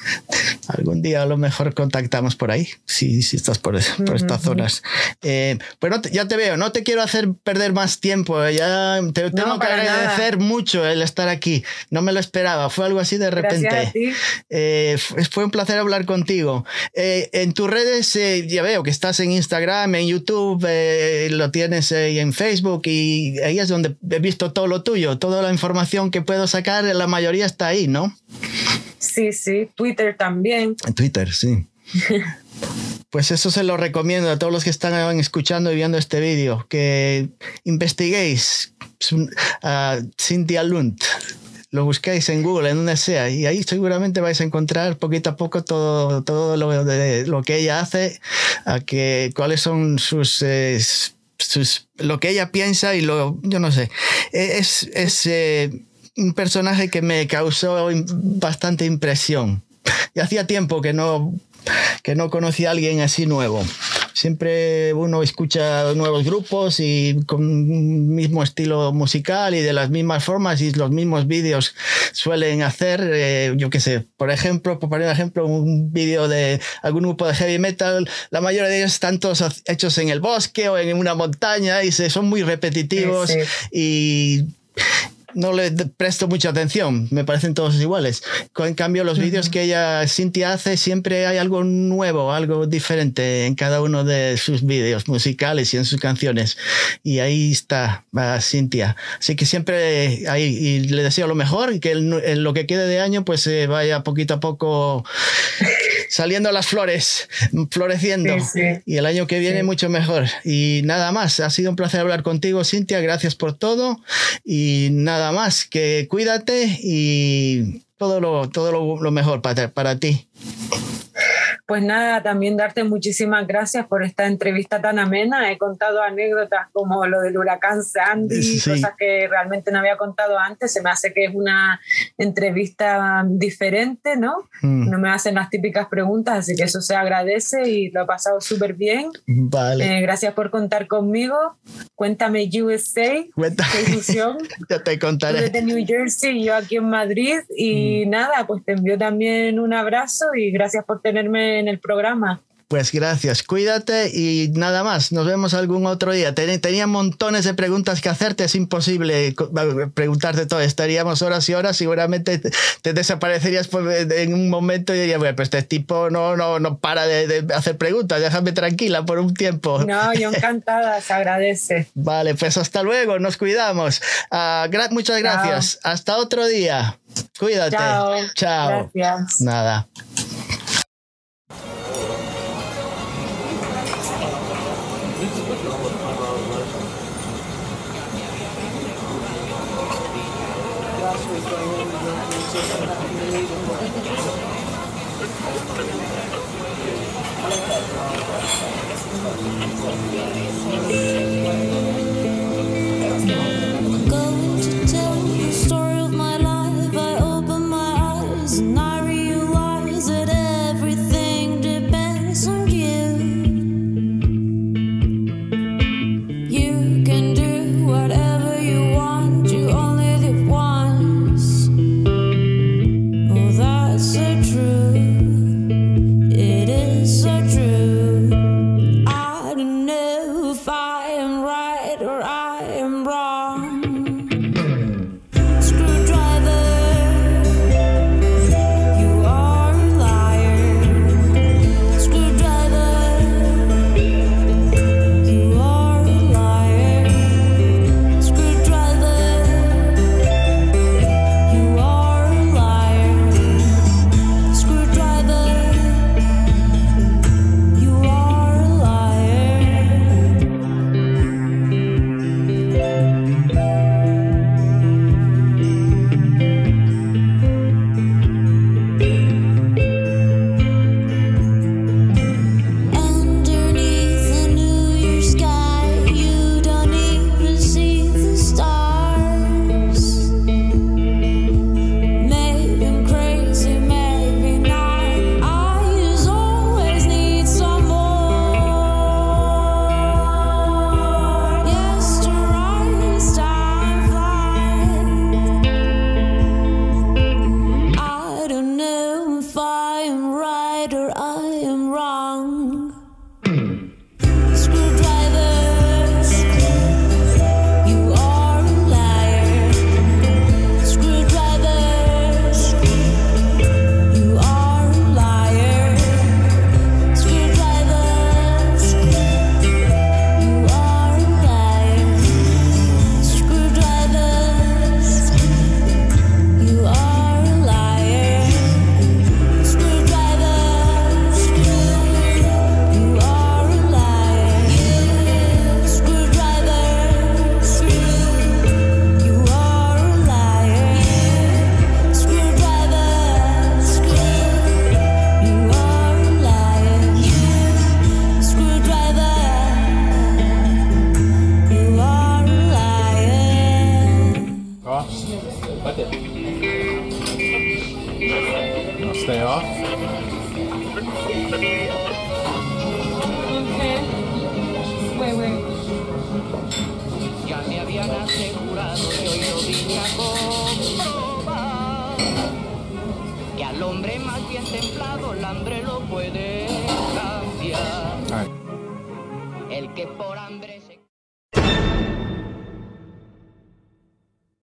Speaker 1: Algún día a lo mejor contactamos por ahí, si, si estás por, por estas zonas. Eh, pues ya te veo, no te quiero hacer perder más tiempo, ya te tengo que agradecer mucho el estar aquí, no me lo esperaba, fue algo así de repente. Eh, fue un placer hablar contigo. Eh, en tus redes eh, ya veo que estás en Instagram, en YouTube, lo tienes en Facebook y ahí es donde he visto todo lo tuyo, toda la información que puedo sacar, la mayoría está ahí, ¿no?
Speaker 3: Sí, sí, Twitter también.
Speaker 1: Twitter, sí. pues eso se lo recomiendo a todos los que están escuchando y viendo este vídeo, que investiguéis a Cynthia Lund. Lo busquéis en Google, en donde sea, y ahí seguramente vais a encontrar poquito a poco todo, todo lo, de, lo que ella hace, a que, cuáles son sus... Eh, sus, lo que ella piensa y lo, yo no sé, es, es eh, un personaje que me causó bastante impresión. Y hacía tiempo que no, que no conocía a alguien así nuevo. Siempre uno escucha nuevos grupos y con mismo estilo musical y de las mismas formas y los mismos vídeos suelen hacer, eh, yo qué sé, por ejemplo, por poner un ejemplo, un vídeo de algún grupo de heavy metal, la mayoría de ellos están todos hechos en el bosque o en una montaña y son muy repetitivos y no le presto mucha atención, me parecen todos iguales. En cambio, los vídeos que ella, Cintia, hace, siempre hay algo nuevo, algo diferente en cada uno de sus vídeos musicales y en sus canciones. Y ahí está Cintia. Así que siempre ahí, y le deseo lo mejor y que en lo que quede de año, pues se vaya poquito a poco saliendo las flores, floreciendo. Y el año que viene mucho mejor. Y nada más, ha sido un placer hablar contigo, Cintia. Gracias por todo. Y nada más, que cuídate y todo lo, todo lo, mejor para, para ti.
Speaker 3: Pues nada, también darte muchísimas gracias por esta entrevista tan amena. He contado anécdotas como lo del huracán Sandy, cosas que realmente no había contado antes. Se me hace que es una entrevista diferente, ¿no? Mm. No me hacen las típicas preguntas, así que eso se agradece y lo he pasado súper bien.
Speaker 1: Vale.
Speaker 3: Eh, gracias por contar conmigo. Cuéntame USA.
Speaker 1: Cuéntame. ya te contaré.
Speaker 3: Desde New Jersey, yo aquí en Madrid. Y mm. nada, pues te envío también un abrazo y gracias por tenerme en el programa.
Speaker 1: Pues gracias, cuídate y nada más, nos vemos algún otro día. Tenía montones de preguntas que hacerte, es imposible preguntarte todo, estaríamos horas y horas, seguramente te desaparecerías en un momento y diría, bueno, pues este tipo no, no, no para de, hacer preguntas, déjame tranquila por un tiempo.
Speaker 3: No, yo encantada, se agradece.
Speaker 1: Vale, pues hasta luego, nos cuidamos. Ah, muchas gracias, hasta otro día. Cuídate.
Speaker 3: Chao.
Speaker 1: Chao.
Speaker 3: Gracias.
Speaker 1: Nada.
Speaker 4: you right or I